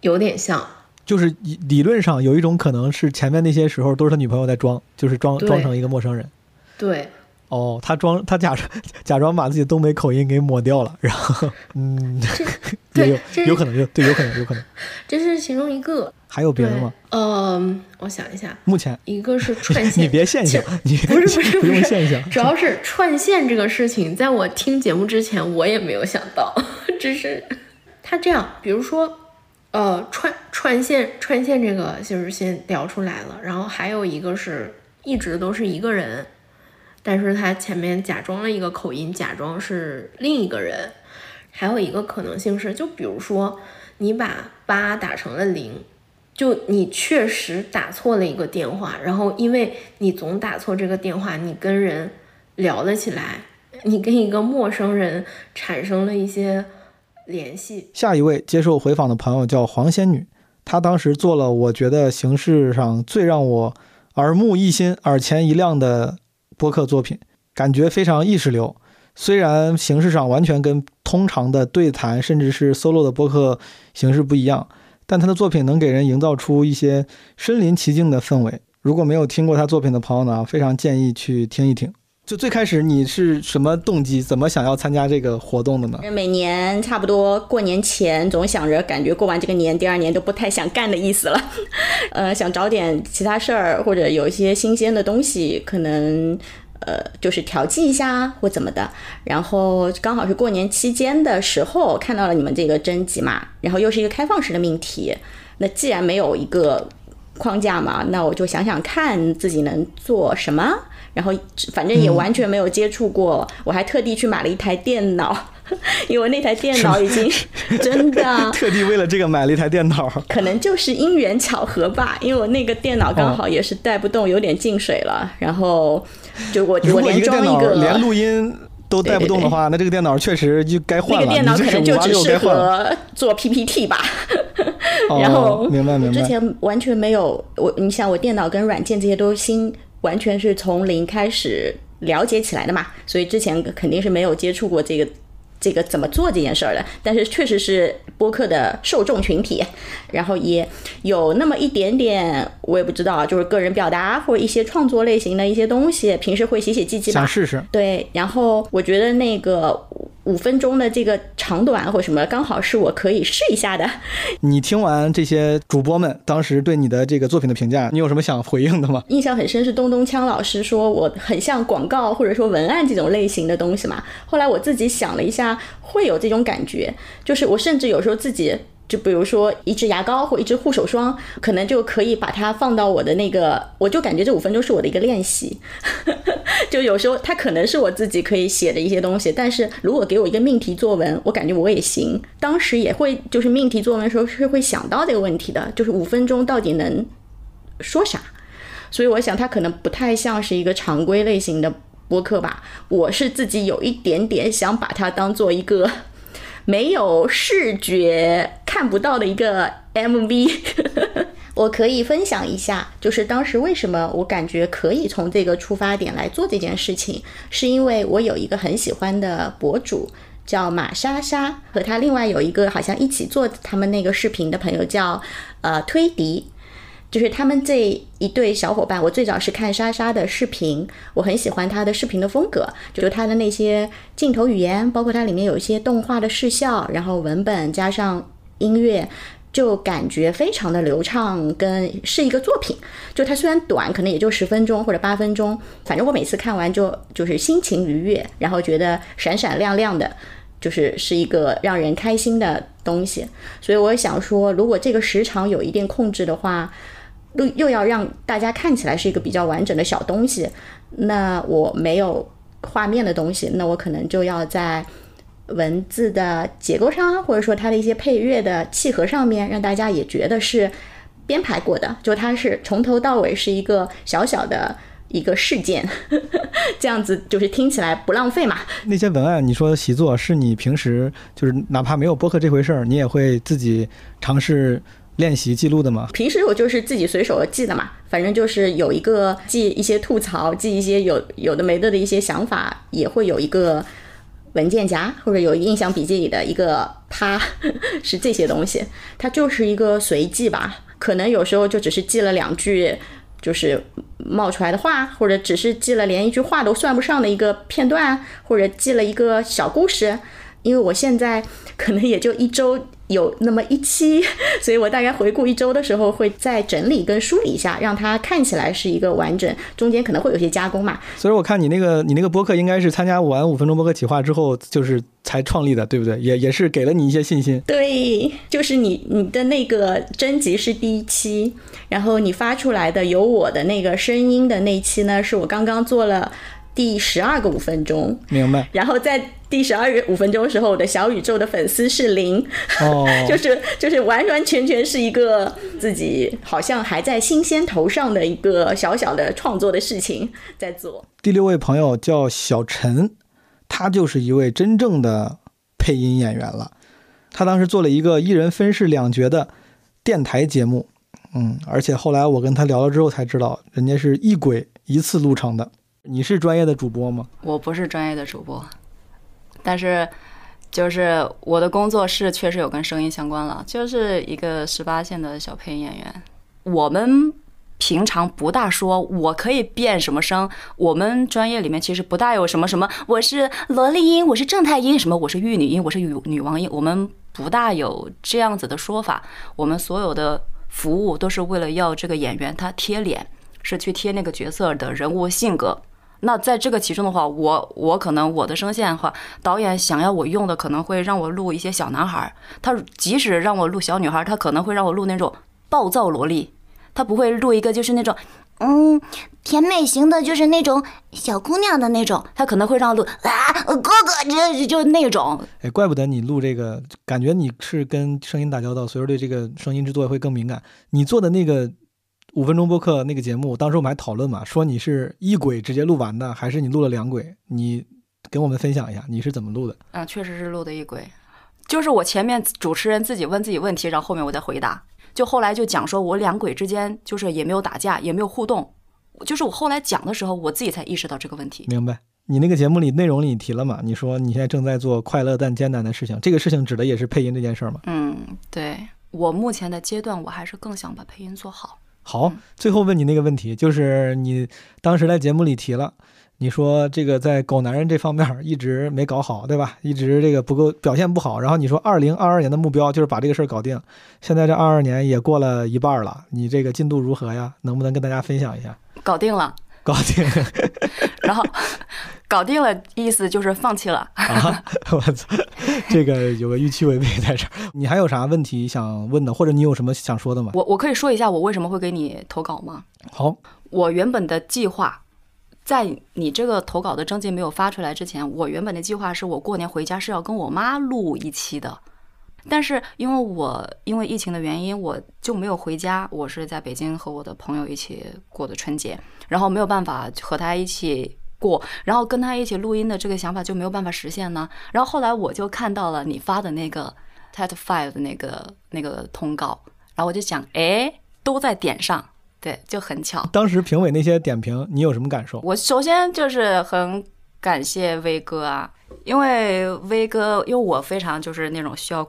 [SPEAKER 5] 有点像，
[SPEAKER 1] 就是理论上有一种可能是前面那些时候都是他女朋友在装，就是装装成一个陌生人。
[SPEAKER 5] 对，
[SPEAKER 1] 哦，他装他假装 假装把自己东北口音给抹掉了，然后嗯，也有有可能就对有可能有可能，
[SPEAKER 5] 这是其中一个。
[SPEAKER 1] 还有别的吗？
[SPEAKER 5] 嗯，我想一下，
[SPEAKER 1] 目前
[SPEAKER 5] 一个是串线，
[SPEAKER 1] 你别现象，你
[SPEAKER 5] 不是不是
[SPEAKER 1] 不用现象，
[SPEAKER 5] 主要是串线这个事情，在我听节目之前，我也没有想到，只是他这样，比如说，呃，串串线串线这个就是先聊出来了，然后还有一个是一直都是一个人。但是他前面假装了一个口音，假装是另一个人。还有一个可能性是，就比如说你把八打成了零，就你确实打错了一个电话，然后因为你总打错这个电话，你跟人聊了起来，你跟一个陌生人产生了一些联系。
[SPEAKER 1] 下一位接受回访的朋友叫黄仙女，她当时做了我觉得形式上最让我耳目一新、耳前一亮的。播客作品感觉非常意识流，虽然形式上完全跟通常的对谈甚至是 solo 的播客形式不一样，但他的作品能给人营造出一些身临其境的氛围。如果没有听过他作品的朋友呢，非常建议去听一听。就最开始你是什么动机，怎么想要参加这个活动的呢？
[SPEAKER 6] 每年差不多过年前，总想着感觉过完这个年，第二年都不太想干的意思了。呃，想找点其他事儿，或者有一些新鲜的东西，可能呃就是调剂一下或怎么的。然后刚好是过年期间的时候看到了你们这个征集嘛，然后又是一个开放式的命题，那既然没有一个框架嘛，那我就想想看自己能做什么。然后反正也完全没有接触过，我还特地去买了一台电脑，因为那台电脑已经 真的
[SPEAKER 1] 特地为了这个买了一台电脑，
[SPEAKER 6] 可能就是因缘巧合吧，因为我那个电脑刚好也是带不动，有点进水了，然后就我我连装
[SPEAKER 1] 一
[SPEAKER 6] 个
[SPEAKER 1] 连录音都带不动的话，那这个电脑确实就该换了。
[SPEAKER 6] 那个电脑可能就只适合做 PPT 吧。然后
[SPEAKER 1] 明白明
[SPEAKER 6] 白，之前完全没有我，你想我电脑跟软件这些都新。完全是从零开始了解起来的嘛，所以之前肯定是没有接触过这个。这个怎么做这件事儿的？但是确实是播客的受众群体，然后也有那么一点点，我也不知道，就是个人表达或者一些创作类型的一些东西，平时会写写记记吧。
[SPEAKER 1] 想试试。
[SPEAKER 6] 对，然后我觉得那个五分钟的这个长短或什么，刚好是我可以试一下的。
[SPEAKER 1] 你听完这些主播们当时对你的这个作品的评价，你有什么想回应的吗？
[SPEAKER 6] 印象很深是东东锵老师说我很像广告或者说文案这种类型的东西嘛。后来我自己想了一下。会有这种感觉，就是我甚至有时候自己，就比如说一支牙膏或一支护手霜，可能就可以把它放到我的那个，我就感觉这五分钟是我的一个练习。就有时候它可能是我自己可以写的一些东西，但是如果给我一个命题作文，我感觉我也行。当时也会就是命题作文的时候是会想到这个问题的，就是五分钟到底能说啥？所以我想它可能不太像是一个常规类型的。播客吧，我是自己有一点点想把它当做一个没有视觉看不到的一个 MV。我可以分享一下，就是当时为什么我感觉可以从这个出发点来做这件事情，是因为我有一个很喜欢的博主叫马莎莎，和他另外有一个好像一起做他们那个视频的朋友叫呃推迪。就是他们这一对小伙伴，我最早是看莎莎的视频，我很喜欢她的视频的风格，就她的那些镜头语言，包括它里面有一些动画的视效，然后文本加上音乐，就感觉非常的流畅，跟是一个作品。就它虽然短，可能也就十分钟或者八分钟，反正我每次看完就就是心情愉悦，然后觉得闪闪亮亮的，就是是一个让人开心的东西。所以我想说，如果这个时长有一定控制的话。又又要让大家看起来是一个比较完整的小东西，那我没有画面的东西，那我可能就要在文字的结构上，或者说它的一些配乐的契合上面，让大家也觉得是编排过的，就它是从头到尾是一个小小的一个事件，这样子就是听起来不浪费嘛。
[SPEAKER 1] 那些文案，你说习作是你平时就是哪怕没有播客这回事儿，你也会自己尝试。练习记录的吗？
[SPEAKER 6] 平时我就是自己随手记的嘛，反正就是有一个记一些吐槽，记一些有有的没的的一些想法，也会有一个文件夹或者有印象笔记里的一个 趴，是这些东西。它就是一个随记吧，可能有时候就只是记了两句，就是冒出来的话，或者只是记了连一句话都算不上的一个片段，或者记了一个小故事。因为我现在可能也就一周有那么一期，所以我大概回顾一周的时候会再整理跟梳理一下，让它看起来是一个完整，中间可能会有些加工嘛。
[SPEAKER 1] 所以我看你那个你那个播客应该是参加完五分钟播客企划之后，就是才创立的，对不对？也也是给了你一些信心。
[SPEAKER 6] 对，就是你你的那个征集是第一期，然后你发出来的有我的那个声音的那一期呢，是我刚刚做了。第十二个五分钟，
[SPEAKER 1] 明白。
[SPEAKER 6] 然后在第十二月五分钟的时候，我的小宇宙的粉丝是零，
[SPEAKER 1] 哦，
[SPEAKER 6] 就是就是完完全全是一个自己好像还在新鲜头上的一个小小的创作的事情在做。
[SPEAKER 1] 第六位朋友叫小陈，他就是一位真正的配音演员了。他当时做了一个一人分饰两角的电台节目，嗯，而且后来我跟他聊了之后才知道，人家是一轨一次录成的。你是专业的主播吗？
[SPEAKER 7] 我不是专业的主播，但是就是我的工作室确实有跟声音相关了，就是一个十八线的小配音演员。我们平常不大说我可以变什么声，我们专业里面其实不大有什么什么，我是萝莉音，我是正太音，什么我是玉女音，我是女女王音，我们不大有这样子的说法。我们所有的服务都是为了要这个演员他贴脸，是去贴那个角色的人物性格。那在这个其中的话，我我可能我的声线的话，导演想要我用的可能会让我录一些小男孩儿，他即使让我录小女孩儿，他可能会让我录那种暴躁萝莉，他不会录一个就是那种嗯甜美型的，就是那种小姑娘的那种，他可能会让我录啊哥哥这就那种。
[SPEAKER 1] 哎，怪不得你录这个，感觉你是跟声音打交道，所以说对这个声音制作会更敏感。你做的那个。五分钟播客那个节目，当时我们还讨论嘛，说你是一轨直接录完的，还是你录了两轨？你跟我们分享一下，你是怎么录的？
[SPEAKER 7] 啊，确实是录的一轨，就是我前面主持人自己问自己问题，然后后面我再回答。就后来就讲说我两轨之间就是也没有打架，也没有互动，就是我后来讲的时候，我自己才意识到这个问题。
[SPEAKER 1] 明白？你那个节目里内容里提了嘛？你说你现在正在做快乐但艰难的事情，这个事情指的也是配音这件事儿吗？
[SPEAKER 7] 嗯，对我目前的阶段，我还是更想把配音做好。
[SPEAKER 1] 好，最后问你那个问题，就是你当时在节目里提了，你说这个在狗男人这方面一直没搞好，对吧？一直这个不够表现不好。然后你说二零二二年的目标就是把这个事儿搞定，现在这二二年也过了一半了，你这个进度如何呀？能不能跟大家分享一下？
[SPEAKER 7] 搞定了。
[SPEAKER 1] 搞定，
[SPEAKER 7] 然后搞定了，意思就是放弃了。
[SPEAKER 1] 啊！我操，这个有个预期违背在这儿。你还有啥问题想问的，或者你有什么想说的吗？
[SPEAKER 7] 我我可以说一下我为什么会给你投稿吗？
[SPEAKER 1] 好，
[SPEAKER 7] 我原本的计划，在你这个投稿的征集没有发出来之前，我原本的计划是我过年回家是要跟我妈录一期的。但是因为我因为疫情的原因，我就没有回家。我是在北京和我的朋友一起过的春节，然后没有办法和他一起过，然后跟他一起录音的这个想法就没有办法实现呢。然后后来我就看到了你发的那个 TED Five 的那个那个通告，然后我就想，哎，都在点上，对，就很巧。
[SPEAKER 1] 当时评委那些点评，你有什么感受？
[SPEAKER 7] 我首先就是很感谢威哥啊，因为威哥，因为我非常就是那种需要。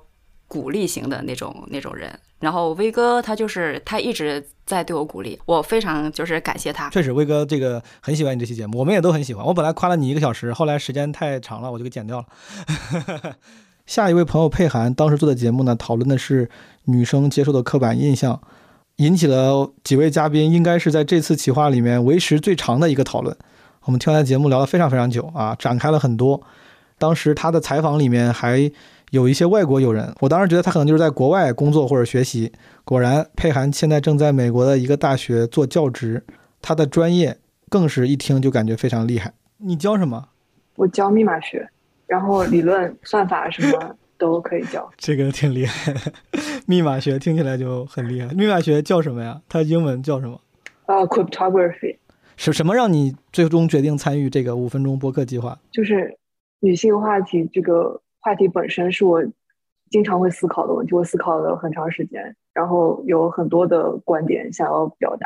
[SPEAKER 7] 鼓励型的那种那种人，然后威哥他就是他一直在对我鼓励，我非常就是感谢他。
[SPEAKER 1] 确实，威哥这个很喜欢你这期节目，我们也都很喜欢。我本来夸了你一个小时，后来时间太长了，我就给剪掉了。下一位朋友佩涵当时做的节目呢，讨论的是女生接受的刻板印象，引起了几位嘉宾应该是在这次企划里面为时最长的一个讨论。我们听完节目聊了非常非常久啊，展开了很多。当时他的采访里面还。有一些外国友人，我当时觉得他可能就是在国外工作或者学习。果然，佩涵现在正在美国的一个大学做教职，他的专业更是一听就感觉非常厉害。你教什么？
[SPEAKER 8] 我教密码学，然后理论、算法什么都可以教。
[SPEAKER 1] 这个挺厉害，密码学听起来就很厉害。密码学叫什么呀？它英文叫什么？
[SPEAKER 8] 呃，cryptography。
[SPEAKER 1] 是什么让你最终决定参与这个五分钟播客计划？
[SPEAKER 8] 就是女性话题这个。话题本身是我经常会思考的问题，我思考了很长时间，然后有很多的观点想要表达，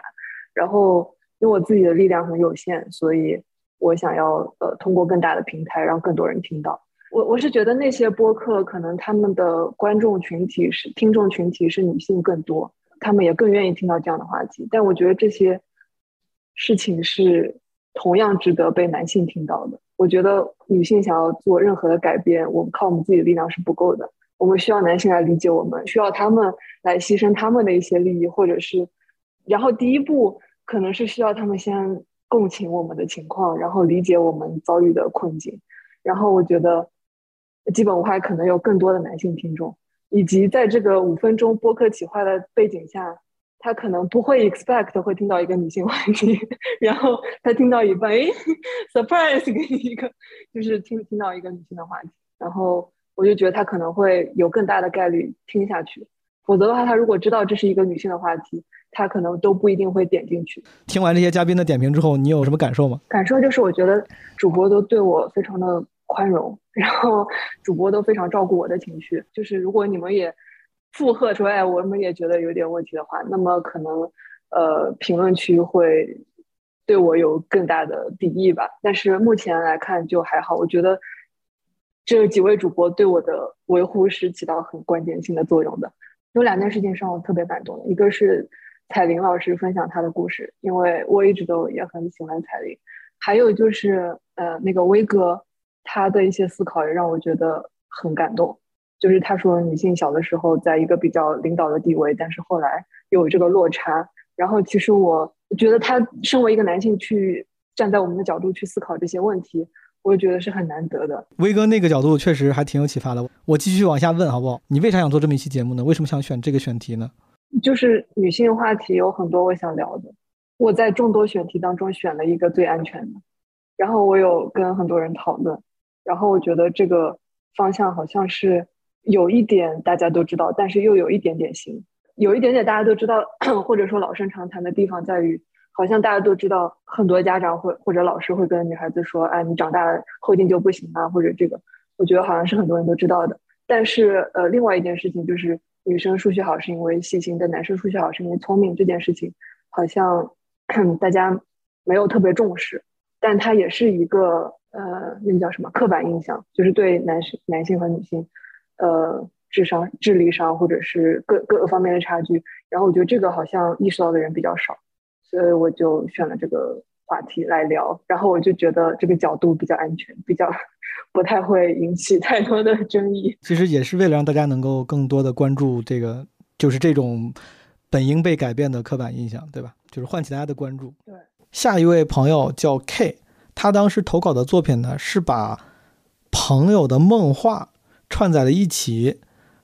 [SPEAKER 8] 然后因为我自己的力量很有限，所以我想要呃通过更大的平台让更多人听到。我我是觉得那些播客可能他们的观众群体是听众群体是女性更多，他们也更愿意听到这样的话题，但我觉得这些事情是同样值得被男性听到的。我觉得女性想要做任何的改变，我们靠我们自己的力量是不够的。我们需要男性来理解我们，需要他们来牺牲他们的一些利益，或者是，然后第一步可能是需要他们先共情我们的情况，然后理解我们遭遇的困境。然后我觉得，基本无害可能有更多的男性听众，以及在这个五分钟播客企划的背景下。他可能不会 expect 会听到一个女性话题，然后他听到一半，哎，surprise 给你一个，就是听听到一个女性的话题，然后我就觉得他可能会有更大的概率听下去，否则的话，他如果知道这是一个女性的话题，他可能都不一定会点进去。
[SPEAKER 1] 听完这些嘉宾的点评之后，你有什么感受吗？
[SPEAKER 8] 感受就是我觉得主播都对我非常的宽容，然后主播都非常照顾我的情绪，就是如果你们也。附和说：“哎，我们也觉得有点问题的话，那么可能，呃，评论区会对我有更大的敌意吧。但是目前来看就还好。我觉得这几位主播对我的维护是起到很关键性的作用的。有两件事情让我特别感动，一个是彩玲老师分享她的故事，因为我一直都也很喜欢彩玲。还有就是呃，那个威哥他的一些思考也让我觉得很感动。”就是他说，女性小的时候在一个比较领导的地位，但是后来有这个落差。然后其实我觉得他身为一个男性去站在我们的角度去思考这些问题，我也觉得是很难得的。
[SPEAKER 1] 威哥那个角度确实还挺有启发的。我继续往下问好不好？你为啥想做这么一期节目呢？为什么想选这个选题呢？
[SPEAKER 8] 就是女性话题有很多我想聊的，我在众多选题当中选了一个最安全的。然后我有跟很多人讨论，然后我觉得这个方向好像是。有一点大家都知道，但是又有一点点新，有一点点大家都知道，或者说老生常谈的地方在于，好像大家都知道，很多家长会或者老师会跟女孩子说：“哎，你长大了后劲就不行啊。”或者这个，我觉得好像是很多人都知道的。但是，呃，另外一件事情就是，女生数学好是因为细心，但男生数学好是因为聪明这件事情，好像 大家没有特别重视，但它也是一个呃，那个叫什么刻板印象，就是对男生、男性和女性。呃，智商、智力上，或者是各各个方面的差距，然后我觉得这个好像意识到的人比较少，所以我就选了这个话题来聊。然后我就觉得这个角度比较安全，比较不太会引起太多的争议。
[SPEAKER 1] 其实也是为了让大家能够更多的关注这个，就是这种本应被改变的刻板印象，对吧？就是唤起大家的关注。
[SPEAKER 8] 对，
[SPEAKER 1] 下一位朋友叫 K，他当时投稿的作品呢是把朋友的梦话。串在了一起，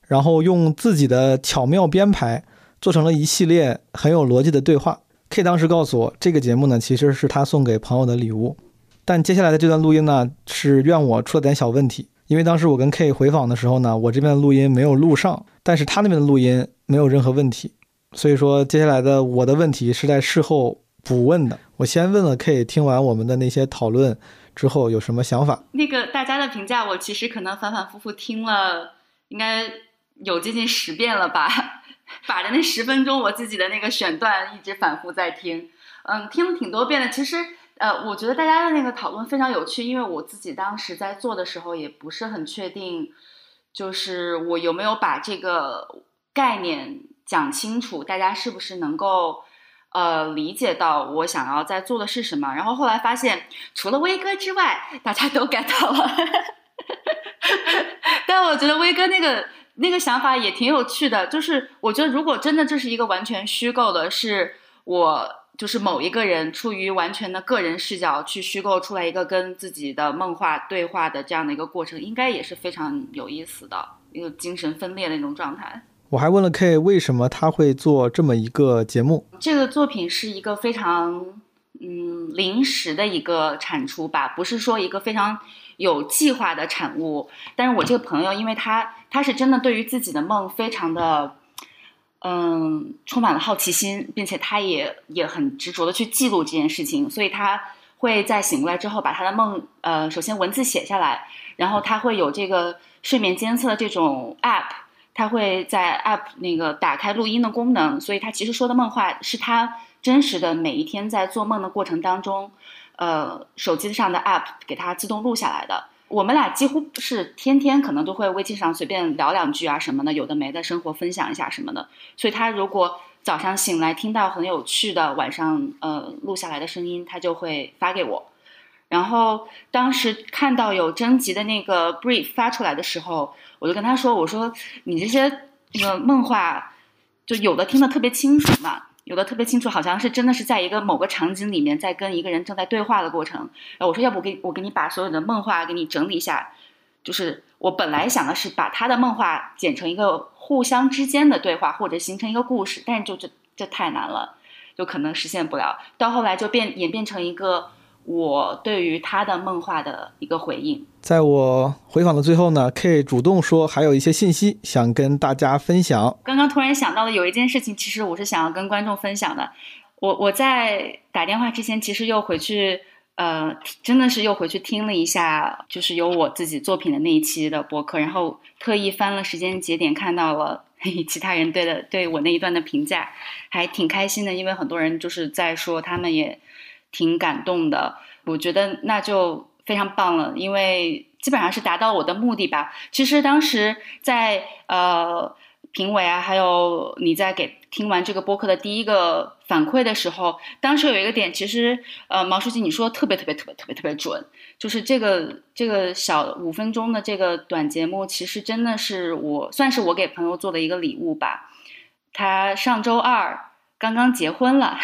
[SPEAKER 1] 然后用自己的巧妙编排做成了一系列很有逻辑的对话。K 当时告诉我，这个节目呢其实是他送给朋友的礼物。但接下来的这段录音呢是怨我出了点小问题，因为当时我跟 K 回访的时候呢，我这边的录音没有录上，但是他那边的录音没有任何问题。所以说接下来的我的问题是在事后补问的。我先问了 K，听完我们的那些讨论。之后有什么想法？
[SPEAKER 9] 那个大家的评价，我其实可能反反复复听了，应该有接近十遍了吧。把着那十分钟，我自己的那个选段一直反复在听，嗯，听了挺多遍的。其实，呃，我觉得大家的那个讨论非常有趣，因为我自己当时在做的时候也不是很确定，就是我有没有把这个概念讲清楚，大家是不是能够。呃，理解到我想要在做的是什么，然后后来发现，除了威哥之外，大家都 get 到了。但我觉得威哥那个那个想法也挺有趣的，就是我觉得如果真的这是一个完全虚构的，是我就是某一个人出于完全的个人视角去虚构出来一个跟自己的梦话对话的这样的一个过程，应该也是非常有意思的一个精神分裂的那种状态。
[SPEAKER 1] 我还问了 K 为什么他会做这么一个节目。
[SPEAKER 9] 这个作品是一个非常嗯临时的一个产出吧，不是说一个非常有计划的产物。但是我这个朋友，因为他他是真的对于自己的梦非常的嗯充满了好奇心，并且他也也很执着的去记录这件事情，所以他会在醒过来之后把他的梦呃首先文字写下来，然后他会有这个睡眠监测这种 app。他会在 App 那个打开录音的功能，所以他其实说的梦话是他真实的每一天在做梦的过程当中，呃，手机上的 App 给他自动录下来的。我们俩几乎是天天可能都会微信上随便聊两句啊什么的，有的没的生活分享一下什么的。所以他如果早上醒来听到很有趣的晚上呃录下来的声音，他就会发给我。然后当时看到有征集的那个 brief 发出来的时候，我就跟他说：“我说你这些那个梦话，就有的听得特别清楚嘛，有的特别清楚，好像是真的是在一个某个场景里面在跟一个人正在对话的过程。”然后我说：“要不给我给你把所有的梦话给你整理一下，就是我本来想的是把他的梦话剪成一个互相之间的对话，或者形成一个故事，但是就这这太难了，就可能实现不了。到后来就变演变成一个。”我对于他的梦话的一个回应，
[SPEAKER 1] 在我回访的最后呢，K 主动说还有一些信息想跟大家分享。
[SPEAKER 9] 刚刚突然想到了有一件事情，其实我是想要跟观众分享的。我我在打电话之前，其实又回去，呃，真的是又回去听了一下，就是有我自己作品的那一期的播客，然后特意翻了时间节点，看到了其他人对的对我那一段的评价，还挺开心的，因为很多人就是在说他们也。挺感动的，我觉得那就非常棒了，因为基本上是达到我的目的吧。其实当时在呃评委啊，还有你在给听完这个播客的第一个反馈的时候，当时有一个点，其实呃毛书记你说的特别特别特别特别特别准，就是这个这个小五分钟的这个短节目，其实真的是我算是我给朋友做的一个礼物吧。他上周二。刚刚结婚了，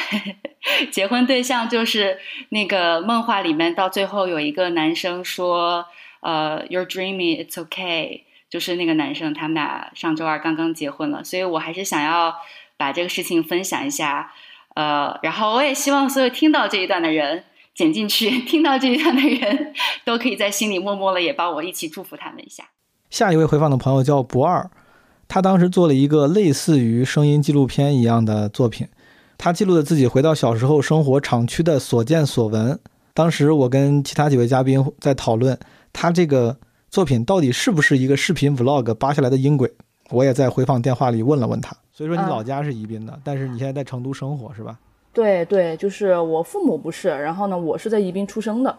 [SPEAKER 9] 结婚对象就是那个梦话里面到最后有一个男生说，呃，You're dreaming, it's okay，就是那个男生，他们俩上周二刚刚结婚了，所以我还是想要把这个事情分享一下，呃，然后我也希望所有听到这一段的人剪进去，听到这一段的人都可以在心里默默的也帮我一起祝福他们一下。
[SPEAKER 1] 下一位回访的朋友叫不二。他当时做了一个类似于声音纪录片一样的作品，他记录了自己回到小时候生活厂区的所见所闻。当时我跟其他几位嘉宾在讨论，他这个作品到底是不是一个视频 vlog 扒下来的音轨？我也在回访电话里问了问他。所以说你老家是宜宾的，但是你现在在成都生活是吧？
[SPEAKER 10] 对对，就是我父母不是，然后呢，我是在宜宾出生的，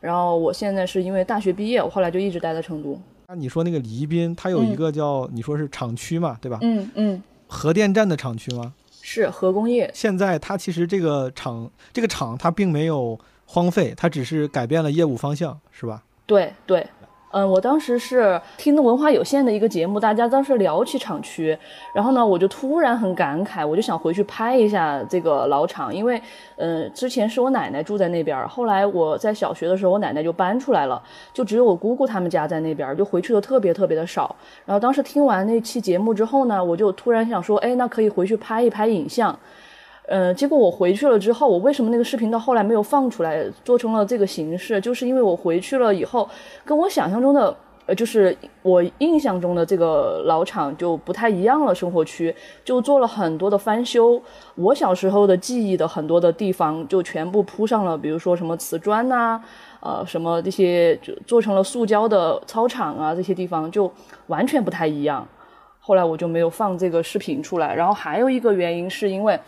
[SPEAKER 10] 然后我现在是因为大学毕业，我后来就一直待在成都。
[SPEAKER 1] 那你说那个宜宾，它有一个叫你说是厂区嘛，对吧？
[SPEAKER 10] 嗯嗯。
[SPEAKER 1] 核电站的厂区吗？
[SPEAKER 10] 是核工业。
[SPEAKER 1] 现在它其实这个厂，这个厂它并没有荒废，它只是改变了业务方向，是吧？
[SPEAKER 10] 对对。嗯，我当时是听的文化有限的一个节目，大家当时聊起厂区，然后呢，我就突然很感慨，我就想回去拍一下这个老厂，因为，嗯，之前是我奶奶住在那边，后来我在小学的时候，我奶奶就搬出来了，就只有我姑姑他们家在那边，就回去的特别特别的少。然后当时听完那期节目之后呢，我就突然想说，哎，那可以回去拍一拍影像。呃，结果我回去了之后，我为什么那个视频到后来没有放出来，做成了这个形式？就是因为我回去了以后，跟我想象中的，呃，就是我印象中的这个老厂就不太一样了。生活区就做了很多的翻修，我小时候的记忆的很多的地方就全部铺上了，比如说什么瓷砖呐，呃，什么这些就做成了塑胶的操场啊，这些地方就完全不太一样。后来我就没有放这个视频出来。然后还有一个原因是因为。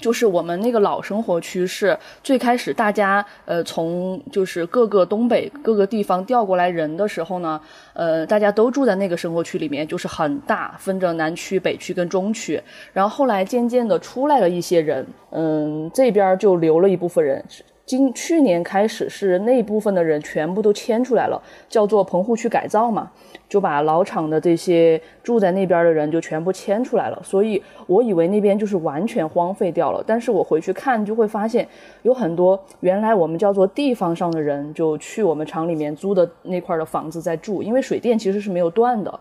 [SPEAKER 10] 就是我们那个老生活区是最开始大家呃从就是各个东北各个地方调过来人的时候呢，呃大家都住在那个生活区里面，就是很大，分着南区、北区跟中区。然后后来渐渐的出来了一些人，嗯，这边就留了一部分人。今去年开始是那部分的人全部都迁出来了，叫做棚户区改造嘛，就把老厂的这些住在那边的人就全部迁出来了。所以我以为那边就是完全荒废掉了，但是我回去看就会发现有很多原来我们叫做地方上的人就去我们厂里面租的那块的房子在住，因为水电其实是没有断的，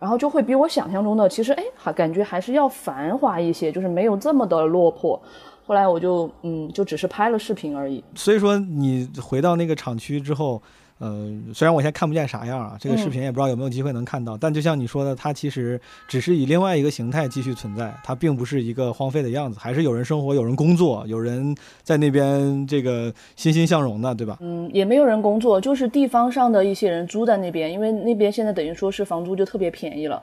[SPEAKER 10] 然后就会比我想象中的其实哎还感觉还是要繁华一些，就是没有这么的落魄。后来我就嗯，就只是拍了视频而已。
[SPEAKER 1] 所以说你回到那个厂区之后，呃，虽然我现在看不见啥样啊，这个视频也不知道有没有机会能看到。但就像你说的，它其实只是以另外一个形态继续存在，它并不是一个荒废的样子，还是有人生活、有人工作、有人在那边这个欣欣向荣的，对吧？
[SPEAKER 10] 嗯，也没有人工作，就是地方上的一些人租在那边，因为那边现在等于说是房租就特别便宜了。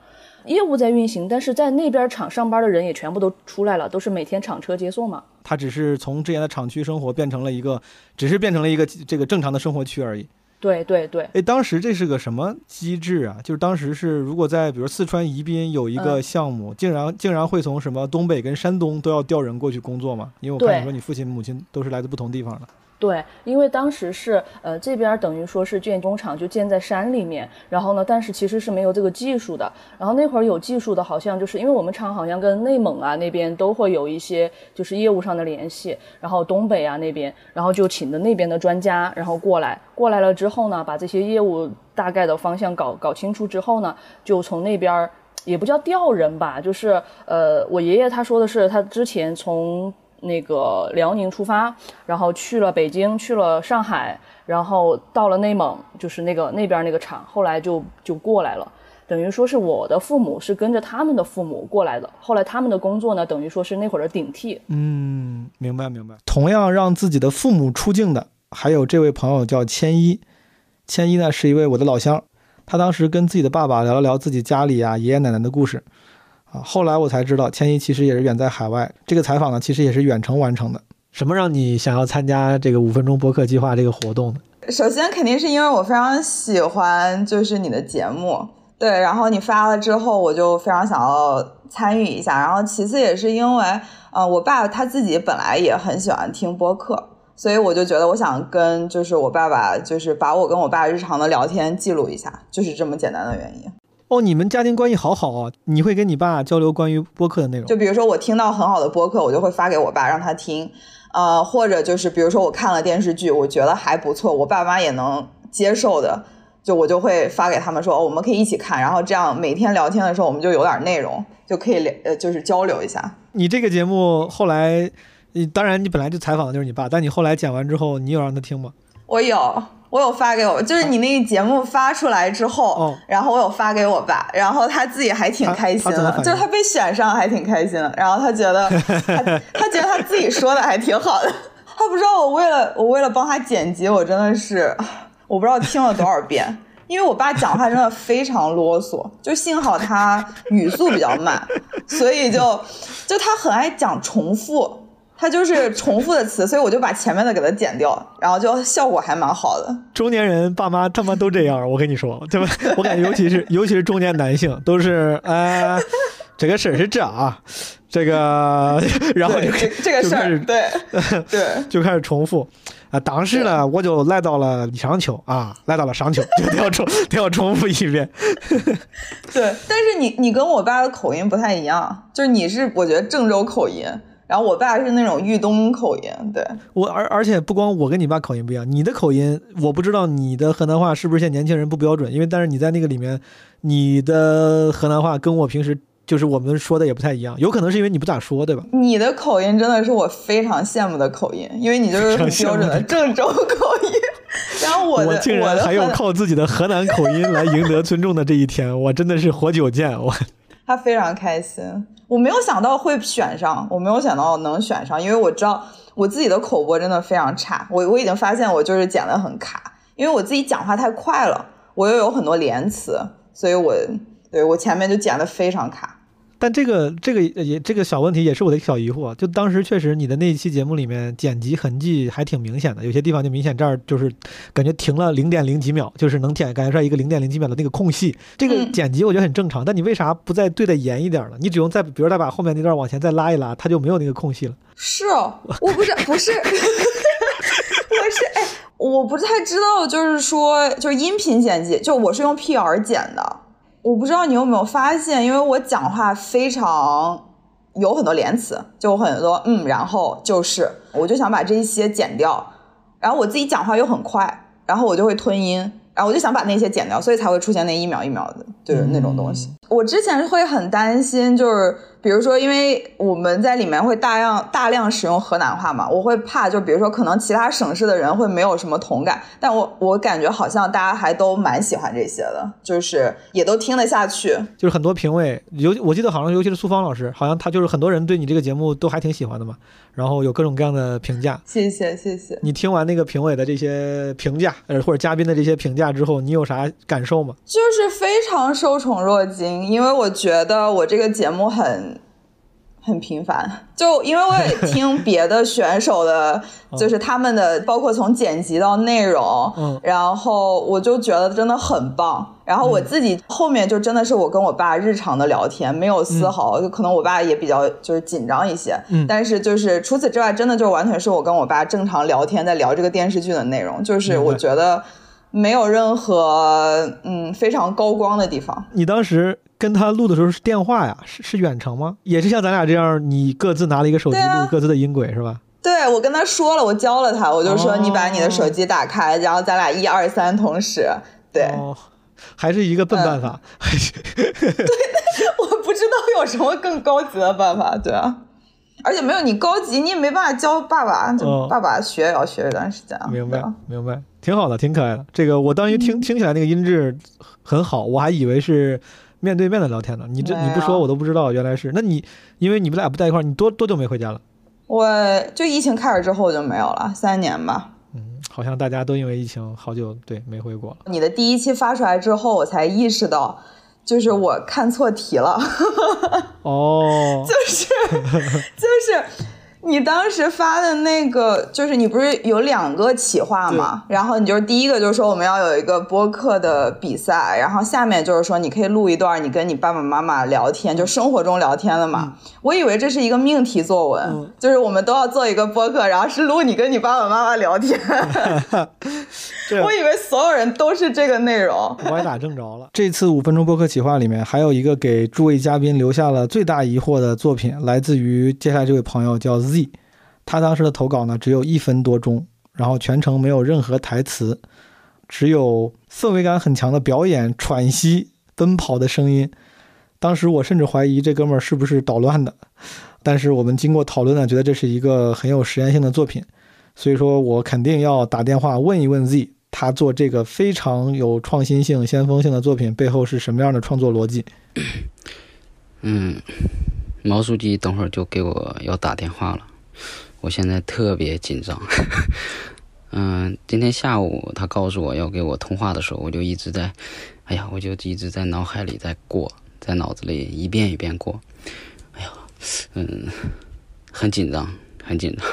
[SPEAKER 10] 业务在运行，但是在那边厂上班的人也全部都出来了，都是每天厂车接送嘛。
[SPEAKER 1] 他只是从之前的厂区生活变成了一个，只是变成了一个这个正常的生活区而已。
[SPEAKER 10] 对对对，
[SPEAKER 1] 哎，当时这是个什么机制啊？就是当时是如果在比如四川宜宾有一个项目，竟然竟然会从什么东北跟山东都要调人过去工作吗？因为我看你说你父亲母亲都是来自不同地方的。
[SPEAKER 10] 对，因为当时是呃这边等于说是建工厂就建在山里面，然后呢，但是其实是没有这个技术的。然后那会儿有技术的，好像就是因为我们厂好像跟内蒙啊那边都会有一些就是业务上的联系，然后东北啊那边，然后就请的那边的专家，然后过来，过来了之后呢，把这些业务大概的方向搞搞清楚之后呢，就从那边也不叫调人吧，就是呃我爷爷他说的是他之前从。那个辽宁出发，然后去了北京，去了上海，然后到了内蒙，就是那个那边那个厂，后来就就过来了。等于说是我的父母是跟着他们的父母过来的，后来他们的工作呢，等于说是那会儿的顶替。
[SPEAKER 1] 嗯，明白明白。同样让自己的父母出境的，还有这位朋友叫千一。千一呢是一位我的老乡，他当时跟自己的爸爸聊了聊自己家里啊爷爷奶奶的故事。啊，后来我才知道，千一其实也是远在海外。这个采访呢，其实也是远程完成的。什么让你想要参加这个五分钟播客计划这个活动呢？
[SPEAKER 11] 首先肯定是因为我非常喜欢，就是你的节目，对。然后你发了之后，我就非常想要参与一下。然后其次也是因为，呃，我爸他自己本来也很喜欢听播客，所以我就觉得我想跟就是我爸爸，就是把我跟我爸日常的聊天记录一下，就是这么简单的原因。
[SPEAKER 1] 哦，你们家庭关系好好啊！你会跟你爸交流关于播客的内容？
[SPEAKER 11] 就比如说我听到很好的播客，我就会发给我爸让他听，呃，或者就是比如说我看了电视剧，我觉得还不错，我爸妈也能接受的，就我就会发给他们说，我们可以一起看，然后这样每天聊天的时候我们就有点内容，就可以聊，呃，就是交流一下。
[SPEAKER 1] 你这个节目后来，当然你本来就采访的就是你爸，但你后来剪完之后，你有让他听吗？
[SPEAKER 11] 我有。我有发给我，就是你那个节目发出来之后，然后我有发给我爸，然后他自己还挺开心的，就是他被选上还挺开心的，然后他觉得 他他觉得他自己说的还挺好的，他不知道我为了我为了帮他剪辑，我真的是我不知道听了多少遍，因为我爸讲话真的非常啰嗦，就幸好他语速比较慢，所以就就他很爱讲重复。他就是重复的词，所以我就把前面的给它剪掉，然后就效果还蛮好的。
[SPEAKER 1] 中年人爸妈他妈都这样，我跟你说，对吧？我感觉尤其是尤其是中年男性都是，呃，这个事儿是这啊，这个，然后就
[SPEAKER 11] 这个事儿，对 对，
[SPEAKER 1] 就开始重复啊。当时呢，我就来到了商丘啊，来到了商丘，就得要重得要重复一遍。
[SPEAKER 11] 对，但是你你跟我爸的口音不太一样，就是你是我觉得郑州口音。然后我爸是那种豫东口音，对
[SPEAKER 1] 我而而且不光我跟你爸口音不一样，你的口音我不知道你的河南话是不是现在年轻人不标准，因为但是你在那个里面，你的河南话跟我平时就是我们说的也不太一样，有可能是因为你不咋说，对吧？
[SPEAKER 11] 你的口音真的是我非常羡慕的口音，因为你就是很标准的郑州口音。然后我
[SPEAKER 1] 我竟然还有靠自己的河南口音来赢得尊重的这一天，我真的是活久见我。
[SPEAKER 11] 他非常开心。我没有想到会选上，我没有想到能选上，因为我知道我自己的口播真的非常差。我我已经发现我就是剪的很卡，因为我自己讲话太快了，我又有很多连词，所以我对我前面就剪的非常卡。
[SPEAKER 1] 但这个这个也这个小问题也是我的小疑惑，就当时确实你的那一期节目里面剪辑痕迹还挺明显的，有些地方就明显这儿就是感觉停了零点零几秒，就是能剪感觉出来一个零点零几秒的那个空隙。这个剪辑我觉得很正常，但你为啥不再对的严一点呢？你只用再比如再把后面那段往前再拉一拉，它就没有那个空隙了。
[SPEAKER 11] 是哦，我不是不是，我是哎，我不太知道，就是说就是音频剪辑，就我是用 PR 剪的。我不知道你有没有发现，因为我讲话非常有很多连词，就很多嗯，然后就是，我就想把这一些剪掉，然后我自己讲话又很快，然后我就会吞音。然后我就想把那些剪掉，所以才会出现那一秒一秒的，就是那种东西。我之前会很担心，就是比如说，因为我们在里面会大量大量使用河南话嘛，我会怕，就比如说可能其他省市的人会没有什么同感，但我我感觉好像大家还都蛮喜欢这些的，就是也都听得下去。
[SPEAKER 1] 就是很多评委，尤我记得好像尤其是苏芳老师，好像他就是很多人对你这个节目都还挺喜欢的嘛。然后有各种各样的评价，
[SPEAKER 11] 谢谢谢谢。
[SPEAKER 1] 你听完那个评委的这些评价，呃，或者嘉宾的这些评价之后，你有啥感受吗？
[SPEAKER 11] 就是非常受宠若惊，因为我觉得我这个节目很很频繁，就因为我也 听别的选手的，就是他们的，包括从剪辑到内容，
[SPEAKER 1] 嗯，
[SPEAKER 11] 然后我就觉得真的很棒。然后我自己后面就真的是我跟我爸日常的聊天，没有丝毫，就可能我爸也比较就是紧张一些，
[SPEAKER 1] 嗯，
[SPEAKER 11] 但是就是除此之外，真的就完全是我跟我爸正常聊天，在聊这个电视剧的内容，就是我觉得没有任何嗯非常高光的地方。
[SPEAKER 1] 你当时。跟他录的时候是电话呀，是是远程吗？也是像咱俩这样，你各自拿了一个手机录各自的音轨是吧？
[SPEAKER 11] 对，我跟他说了，我教了他，我就说你把你的手机打开，然后咱俩一二三同时，对，
[SPEAKER 1] 哦、还是一个笨办法。
[SPEAKER 11] 对，我不知道有什么更高级的办法，对啊。而且没有你高级，你也没办法教爸爸，就爸爸学也要学一段时间。
[SPEAKER 1] 哦、明白，明白，挺好的，挺可爱的。这个我当时听、嗯、听起来那个音质很好，我还以为是。面对面的聊天呢？你这你不说我都不知道，原来是。那你因为你们俩不在一块儿，你多多久没回家了？
[SPEAKER 11] 我就疫情开始之后就没有了，三年吧。
[SPEAKER 1] 嗯，好像大家都因为疫情好久对没回国了。
[SPEAKER 11] 你的第一期发出来之后，我才意识到，就是我看错题了。
[SPEAKER 1] 哦，
[SPEAKER 11] 就是 就是。你当时发的那个，就是你不是有两个企划吗？然后你就是第一个就是说我们要有一个播客的比赛，然后下面就是说你可以录一段你跟你爸爸妈妈聊天，就生活中聊天的嘛。
[SPEAKER 1] 嗯、
[SPEAKER 11] 我以为这是一个命题作文，
[SPEAKER 1] 嗯、
[SPEAKER 11] 就是我们都要做一个播客，然后是录你跟你爸爸妈妈聊天。我以为所有人都是这个内容，
[SPEAKER 1] 歪打正着了。这次五分钟播客企划里面还有一个给诸位嘉宾留下了最大疑惑的作品，来自于接下来这位朋友叫 Z。他当时的投稿呢，只有一分多钟，然后全程没有任何台词，只有氛围感很强的表演、喘息、奔跑的声音。当时我甚至怀疑这哥们儿是不是捣乱的，但是我们经过讨论呢，觉得这是一个很有实验性的作品，所以说我肯定要打电话问一问 Z，他做这个非常有创新性、先锋性的作品背后是什么样的创作逻辑？
[SPEAKER 12] 嗯，毛书记等会儿就给我要打电话了。我现在特别紧张，嗯，今天下午他告诉我要给我通话的时候，我就一直在，哎呀，我就一直在脑海里在过，在脑子里一遍一遍过，哎呀，嗯，很紧张，很紧张，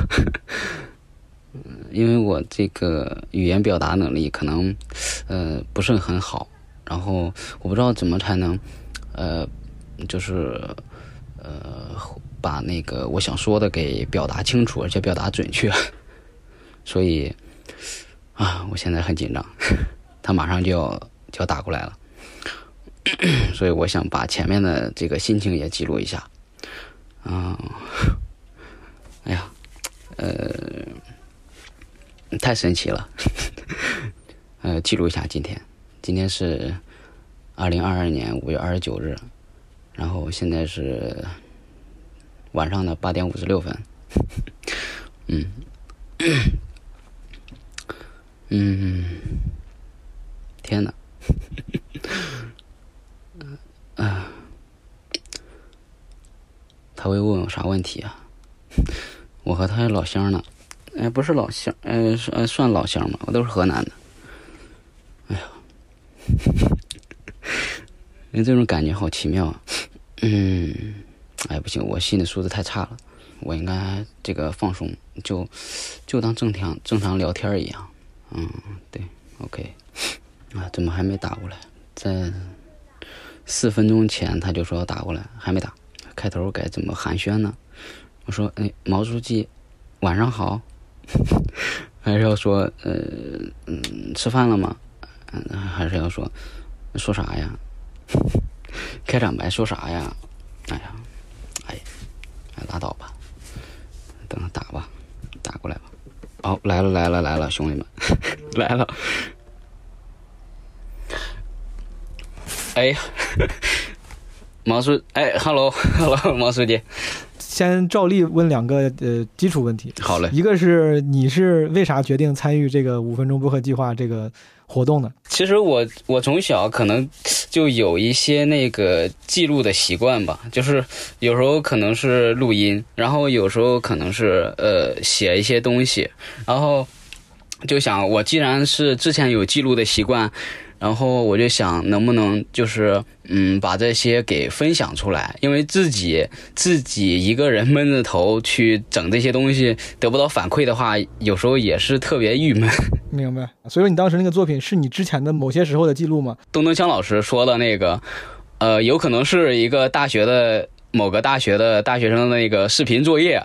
[SPEAKER 12] 嗯，因为我这个语言表达能力可能，呃，不是很好，然后我不知道怎么才能，呃，就是，呃。把那个我想说的给表达清楚，而且表达准确，所以啊，我现在很紧张，他马上就要就要打过来了，所以我想把前面的这个心情也记录一下，啊，哎呀，呃，太神奇了，呃，记录一下今天，今天是二零二二年五月二十九日，然后现在是。晚上的八点五十六分，嗯，嗯，天哪，啊，他会问我啥问题啊？我和他是老乡呢，哎，不是老乡，呃，算算老乡嘛，我都是河南的。哎呀，因为这种感觉好奇妙啊，嗯。哎，不行，我心理素质太差了，我应该这个放松，就就当正常正常聊天一样。嗯，对，OK。啊，怎么还没打过来？在四分钟前他就说要打过来，还没打。开头该怎么寒暄呢？我说，哎，毛书记，晚上好。还是要说，呃，嗯，吃饭了吗？嗯，还是要说，说啥呀？开场白说啥呀？哎呀。哎呀，拉倒吧，等他打吧，打过来吧。哦，来了来了来了，兄弟们，来了。哎呀，毛书，哎，hello，hello，毛书记。
[SPEAKER 1] 先照例问两个呃基础问题。
[SPEAKER 12] 好嘞。
[SPEAKER 1] 一个是你是为啥决定参与这个五分钟播客计划这个活动呢？
[SPEAKER 12] 其实我我从小可能就有一些那个记录的习惯吧，就是有时候可能是录音，然后有时候可能是呃写一些东西，然后就想我既然是之前有记录的习惯。然后我就想能不能就是嗯把这些给分享出来，因为自己自己一个人闷着头去整这些东西得不到反馈的话，有时候也是特别郁闷。
[SPEAKER 1] 明白。所以说你当时那个作品是你之前的某些时候的记录吗？
[SPEAKER 12] 东东锵老师说的那个，呃，有可能是一个大学的某个大学的大学生的那个视频作业。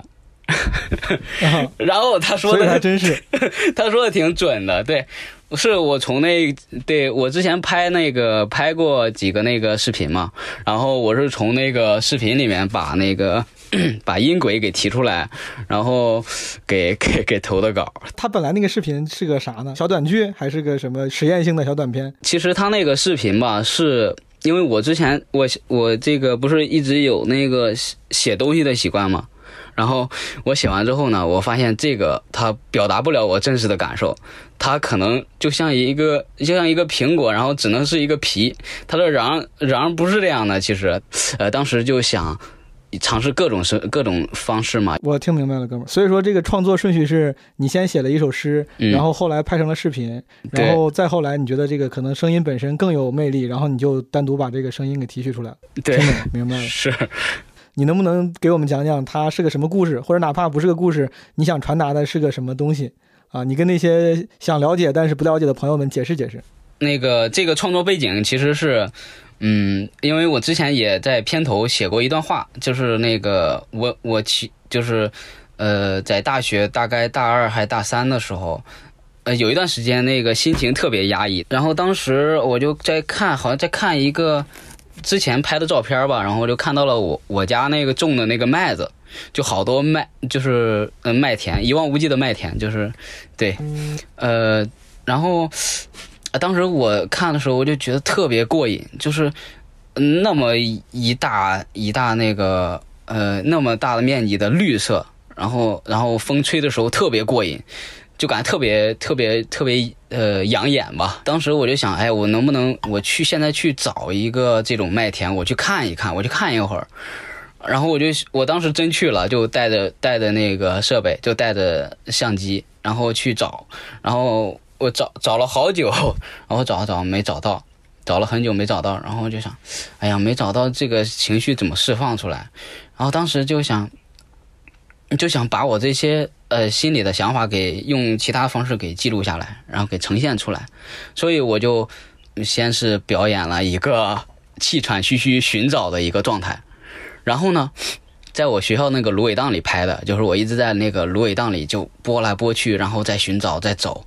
[SPEAKER 12] 然后他说的
[SPEAKER 1] 还真是，
[SPEAKER 12] 他说的挺准的。对，是我从那对我之前拍那个拍过几个那个视频嘛，然后我是从那个视频里面把那个 把音轨给提出来，然后给 给给投的稿。
[SPEAKER 1] 他本来那个视频是个啥呢？小短剧还是个什么实验性的小短片？
[SPEAKER 12] 其实他那个视频吧，是因为我之前我我这个不是一直有那个写写东西的习惯嘛？然后我写完之后呢，我发现这个它表达不了我真实的感受，它可能就像一个就像一个苹果，然后只能是一个皮。他的瓤瓤不是这样的，其实，呃，当时就想尝试各种是各种方式嘛。
[SPEAKER 1] 我听明白了，哥们儿。所以说这个创作顺序是你先写了一首诗，然后后来拍成了视频，然后再后来你觉得这个可能声音本身更有魅力，然后你就单独把这个声音给提取出来了。
[SPEAKER 12] 对，
[SPEAKER 1] 明白了。
[SPEAKER 12] 是。
[SPEAKER 1] 你能不能给我们讲讲它是个什么故事，或者哪怕不是个故事，你想传达的是个什么东西啊？你跟那些想了解但是不了解的朋友们解释解释。
[SPEAKER 12] 那个这个创作背景其实是，嗯，因为我之前也在片头写过一段话，就是那个我我其就是呃在大学大概大二还大三的时候，呃有一段时间那个心情特别压抑，然后当时我就在看，好像在看一个。之前拍的照片吧，然后就看到了我我家那个种的那个麦子，就好多麦，就是嗯麦田，一望无际的麦田，就是对，呃，然后当时我看的时候，我就觉得特别过瘾，就是那么一大一大那个呃那么大的面积的绿色，然后然后风吹的时候特别过瘾。就感觉特别特别特别呃养眼吧。当时我就想，哎，我能不能我去现在去找一个这种麦田，我去看一看，我去看一会儿。然后我就我当时真去了，就带着带着那个设备，就带着相机，然后去找。然后我找找了好久，然后找找没找到，找了很久没找到。然后就想，哎呀，没找到这个情绪怎么释放出来？然后当时就想，就想把我这些。呃，心里的想法给用其他方式给记录下来，然后给呈现出来，所以我就先是表演了一个气喘吁吁寻找的一个状态，然后呢，在我学校那个芦苇荡里拍的，就是我一直在那个芦苇荡里就拨来拨去，然后再寻找，再走，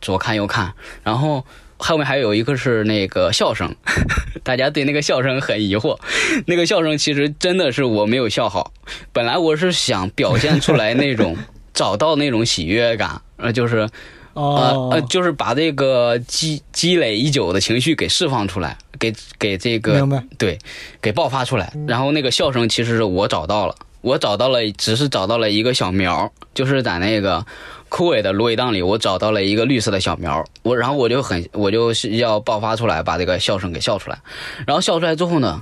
[SPEAKER 12] 左看右看，然后。后面还有一个是那个笑声，大家对那个笑声很疑惑。那个笑声其实真的是我没有笑好，本来我是想表现出来那种 找到那种喜悦感，呃，就是，呃呃，就是把这个积积累已久的情绪给释放出来，给给这个对，给爆发出来。然后那个笑声其实是我找到了，我找到了，只是找到了一个小苗，就是在那个。枯萎的芦苇荡里，我找到了一个绿色的小苗，我然后我就很，我就是要爆发出来，把这个笑声给笑出来。然后笑出来之后呢，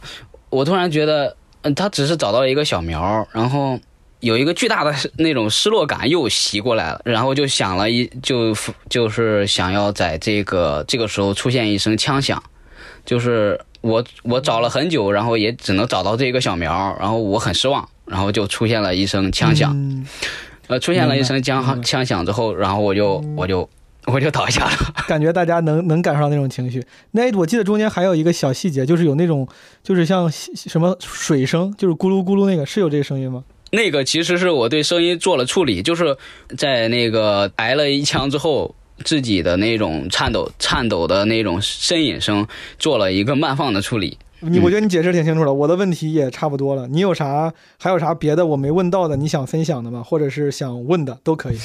[SPEAKER 12] 我突然觉得，嗯，他只是找到了一个小苗，然后有一个巨大的那种失落感又袭过来了，然后就想了一，就就是想要在这个这个时候出现一声枪响，就是我我找了很久，然后也只能找到这个小苗，然后我很失望，然后就出现了一声枪响。呃，出现了一声枪枪响之后，然后我就我就我就倒下了，
[SPEAKER 1] 感觉大家能能感受到那种情绪。那我记得中间还有一个小细节，就是有那种就是像什么水声，就是咕噜咕噜那个，是有这个声音吗？
[SPEAKER 12] 那个其实是我对声音做了处理，就是在那个挨了一枪之后，自己的那种颤抖颤抖的那种呻吟声做了一个慢放的处理。
[SPEAKER 1] 你我觉得你解释挺清楚了，我的问题也差不多了。你有啥还有啥别的我没问到的，你想分享的吗？或者是想问的都可以。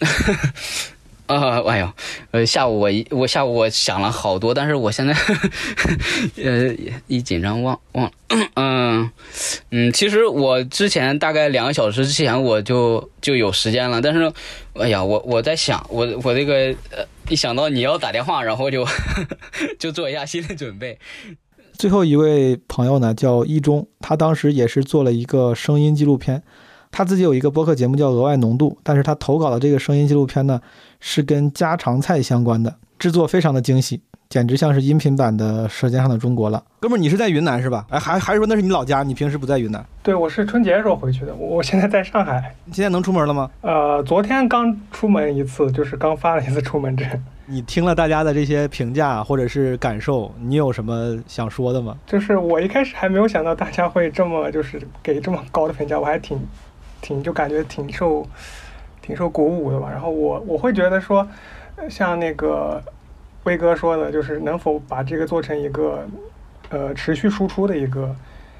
[SPEAKER 12] 啊，哎呦，呃，下午我一我下午我想了好多，但是我现在 呃一紧张忘忘了。嗯嗯，其实我之前大概两个小时之前我就就有时间了，但是哎呀，我我在想，我我这个呃一想到你要打电话，然后就 就做一下心理准备。
[SPEAKER 1] 最后一位朋友呢，叫一中，他当时也是做了一个声音纪录片，他自己有一个播客节目叫《额外浓度》，但是他投稿的这个声音纪录片呢，是跟家常菜相关的。制作非常的精细，简直像是音频版的《舌尖上的中国》了。哥们儿，你是在云南是吧？哎，还还是说那是你老家？你平时不在云南？
[SPEAKER 13] 对，我是春节时候回去的。我我现在在上海。
[SPEAKER 1] 你现在能出门了吗？
[SPEAKER 13] 呃，昨天刚出门一次，就是刚发了一次出门证。
[SPEAKER 1] 你听了大家的这些评价或者是感受，你有什么想说的吗？
[SPEAKER 13] 就是我一开始还没有想到大家会这么就是给这么高的评价，我还挺挺就感觉挺受挺受鼓舞的吧。然后我我会觉得说，像那个威哥说的，就是能否把这个做成一个呃持续输出的一个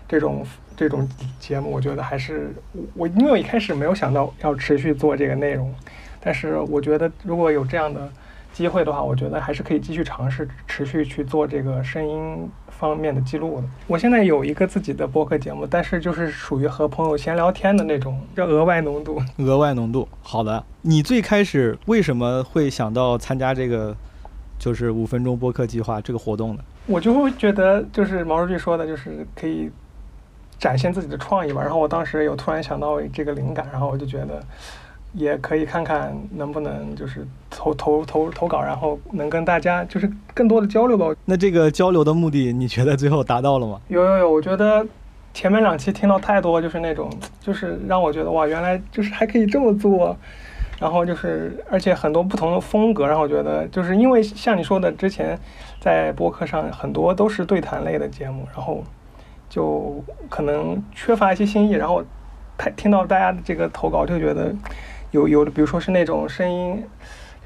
[SPEAKER 13] 这种这种节目，我觉得还是我因为我一开始没有想到要持续做这个内容，但是我觉得如果有这样的。机会的话，我觉得还是可以继续尝试，持续去做这个声音方面的记录的。我现在有一个自己的播客节目，但是就是属于和朋友闲聊天的那种，叫额外浓度。
[SPEAKER 1] 额外浓度，好的。你最开始为什么会想到参加这个，就是五分钟播客计划这个活动呢？
[SPEAKER 13] 我就会觉得，就是毛书记说的，就是可以展现自己的创意吧。然后我当时有突然想到这个灵感，然后我就觉得。也可以看看能不能就是投投投投稿，然后能跟大家就是更多的交流吧。
[SPEAKER 1] 那这个交流的目的，你觉得最后达到了吗？
[SPEAKER 13] 有有有，我觉得前面两期听到太多，就是那种就是让我觉得哇，原来就是还可以这么做。然后就是而且很多不同的风格，让我觉得就是因为像你说的，之前在播客上很多都是对谈类的节目，然后就可能缺乏一些新意。然后太听到大家的这个投稿，就觉得。有有的，比如说是那种声音，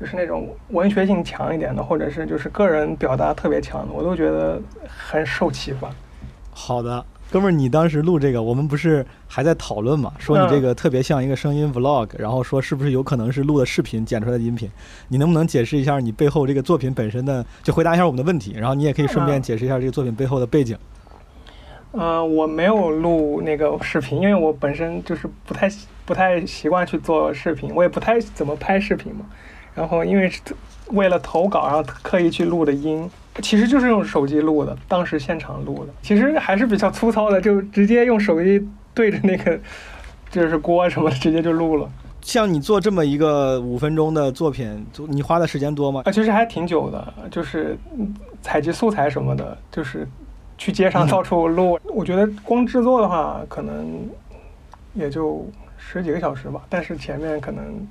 [SPEAKER 13] 就是那种文学性强一点的，或者是就是个人表达特别强的，我都觉得很受启发。
[SPEAKER 1] 好的，哥们儿，你当时录这个，我们不是还在讨论嘛？说你这个特别像一个声音 vlog，然后说是不是有可能是录的视频剪出来的音频？你能不能解释一下你背后这个作品本身的？就回答一下我们的问题，然后你也可以顺便解释一下这个作品背后的背景。
[SPEAKER 13] 呃，我没有录那个视频，因为我本身就是不太不太习惯去做视频，我也不太怎么拍视频嘛。然后因为是为了投稿，然后刻意去录的音，其实就是用手机录的，当时现场录的，其实还是比较粗糙的，就直接用手机对着那个就是锅什么的，直接就录了。
[SPEAKER 1] 像你做这么一个五分钟的作品，你花的时间多吗？
[SPEAKER 13] 啊，其实还挺久的，就是采集素材什么的，就是。去街上到处录，我觉得光制作的话，可能也就十几个小时吧。但是前面可能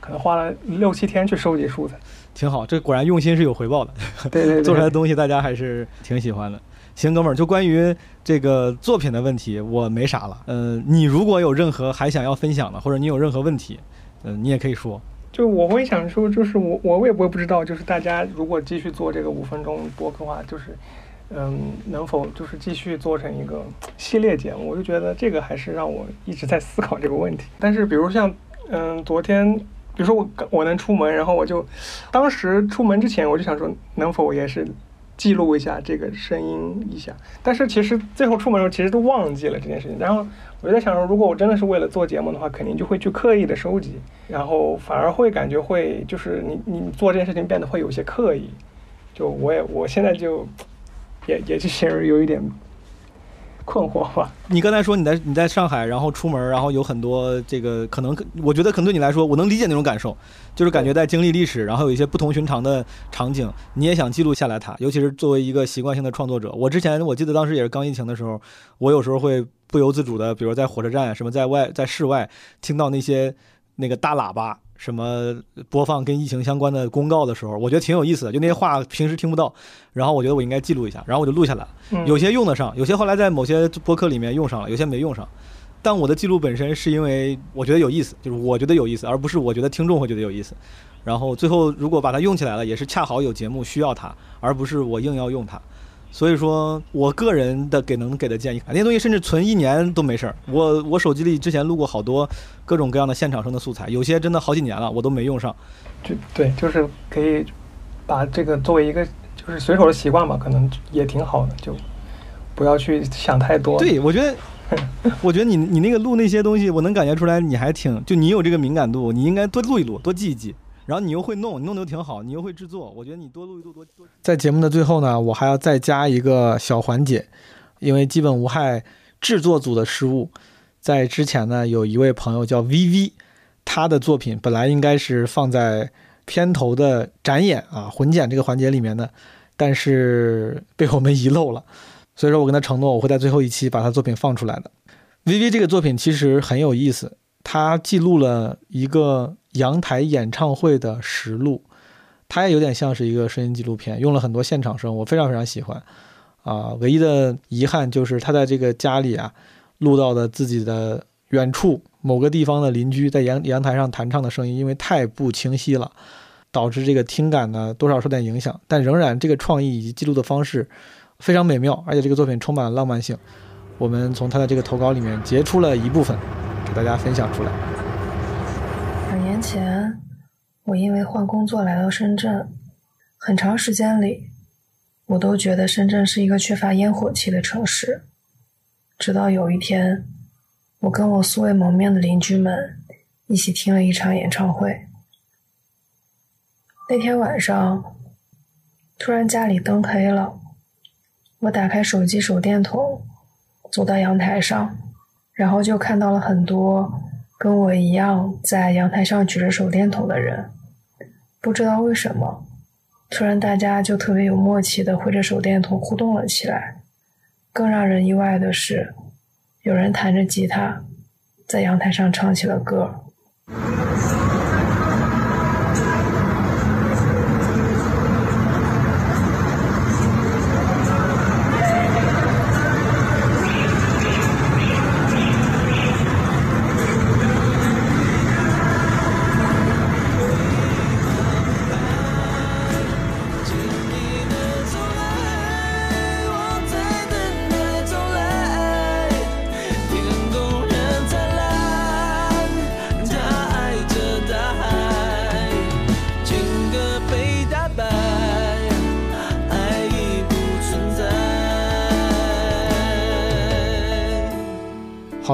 [SPEAKER 13] 可能花了六七天去收集素材，
[SPEAKER 1] 挺好。这果然用心是有回报的。
[SPEAKER 13] 对对，
[SPEAKER 1] 做出来的东西大家还是挺喜欢的。行，哥们儿，就关于这个作品的问题，我没啥了。嗯，你如果有任何还想要分享的，或者你有任何问题，嗯，你也可以说。
[SPEAKER 13] 就我会想说，就是我我我也不知道，就是大家如果继续做这个五分钟播客的话，就是。嗯，能否就是继续做成一个 系列节目？我就觉得这个还是让我一直在思考这个问题。但是，比如像，嗯，昨天，比如说我我能出门，然后我就当时出门之前我就想说，能否也是记录一下这个声音一下？但是其实最后出门的时候，其实都忘记了这件事情。然后我就在想说，如果我真的是为了做节目的话，肯定就会去刻意的收集，然后反而会感觉会就是你你做这件事情变得会有些刻意。就我也我现在就。也也是显得有一点困惑吧。
[SPEAKER 1] 你刚才说你在你在上海，然后出门，然后有很多这个可能，我觉得可能对你来说，我能理解那种感受，就是感觉在经历历史，然后有一些不同寻常的场景，你也想记录下来它。尤其是作为一个习惯性的创作者，我之前我记得当时也是刚疫情的时候，我有时候会不由自主的，比如在火车站什么在外在室外听到那些那个大喇叭。什么播放跟疫情相关的公告的时候，我觉得挺有意思的，就那些话平时听不到，然后我觉得我应该记录一下，然后我就录下来有些用得上，有些后来在某些播客里面用上了，有些没用上。但我的记录本身是因为我觉得有意思，就是我觉得有意思，而不是我觉得听众会觉得有意思。然后最后如果把它用起来了，也是恰好有节目需要它，而不是我硬要用它。所以说我个人的给能给的建议，那些东西甚至存一年都没事儿。我我手机里之前录过好多各种各样的现场生的素材，有些真的好几年了，我都没用上。
[SPEAKER 13] 就对，就是可以把这个作为一个就是随手的习惯吧，可能也挺好的，就不要去想太多。
[SPEAKER 1] 对，我觉得，我觉得你你那个录那些东西，我能感觉出来你还挺就你有这个敏感度，你应该多录一录，多记一记。然后你又会弄，你弄得又挺好，你又会制作，我觉得你多录一录多多。在节目的最后呢，我还要再加一个小环节，因为基本无害制作组的失误，在之前呢，有一位朋友叫 VV，他的作品本来应该是放在片头的展演啊混剪这个环节里面的，但是被我们遗漏了。所以说我跟他承诺，我会在最后一期把他作品放出来的。VV 这个作品其实很有意思，他记录了一个阳台演唱会的实录，它也有点像是一个声音纪录片，用了很多现场声，我非常非常喜欢。啊，唯一的遗憾就是他在这个家里啊，录到的自己的远处某个地方的邻居在阳阳台上弹唱的声音，因为太不清晰了，导致这个听感呢多少受点影响。但仍然这个创意以及记录的方式非常美妙，而且这个作品充满了浪漫性。我们从他的这个投稿里面截出了一部分，大家分享出来。
[SPEAKER 14] 两年前，我因为换工作来到深圳，很长时间里，我都觉得深圳是一个缺乏烟火气的城市。直到有一天，我跟我素未谋面的邻居们一起听了一场演唱会。那天晚上，突然家里灯黑了，我打开手机手电筒。走到阳台上，然后就看到了很多跟我一样在阳台上举着手电筒的人。不知道为什么，突然大家就特别有默契的挥着手电筒互动了起来。更让人意外的是，有人弹着吉他，在阳台上唱起了歌。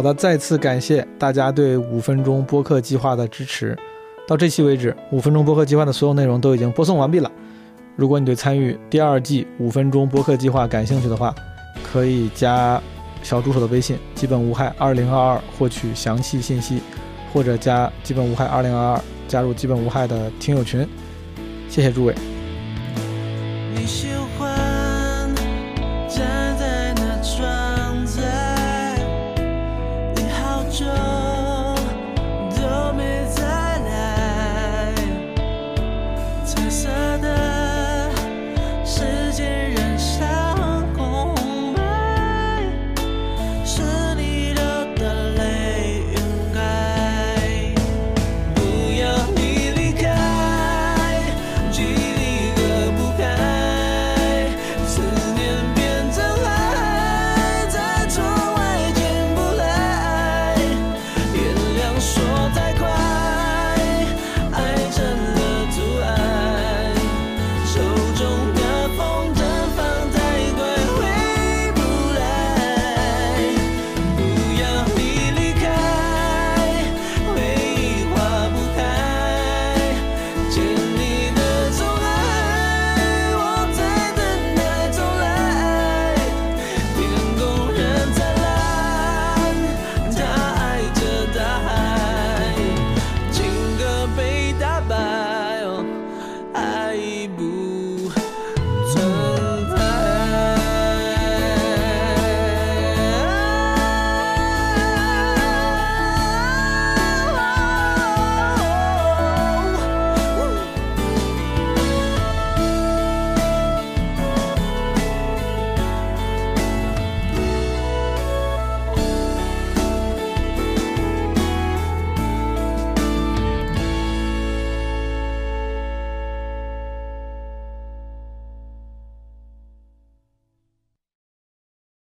[SPEAKER 1] 好的，再次感谢大家对五分钟播客计划的支持。到这期为止，五分钟播客计划的所有内容都已经播送完毕了。如果你对参与第二季五分钟播客计划感兴趣的话，可以加小助手的微信“基本无害二零二二”获取详细信息，或者加“基本无害二零二二”加入“基本无害”的听友群。谢谢诸位。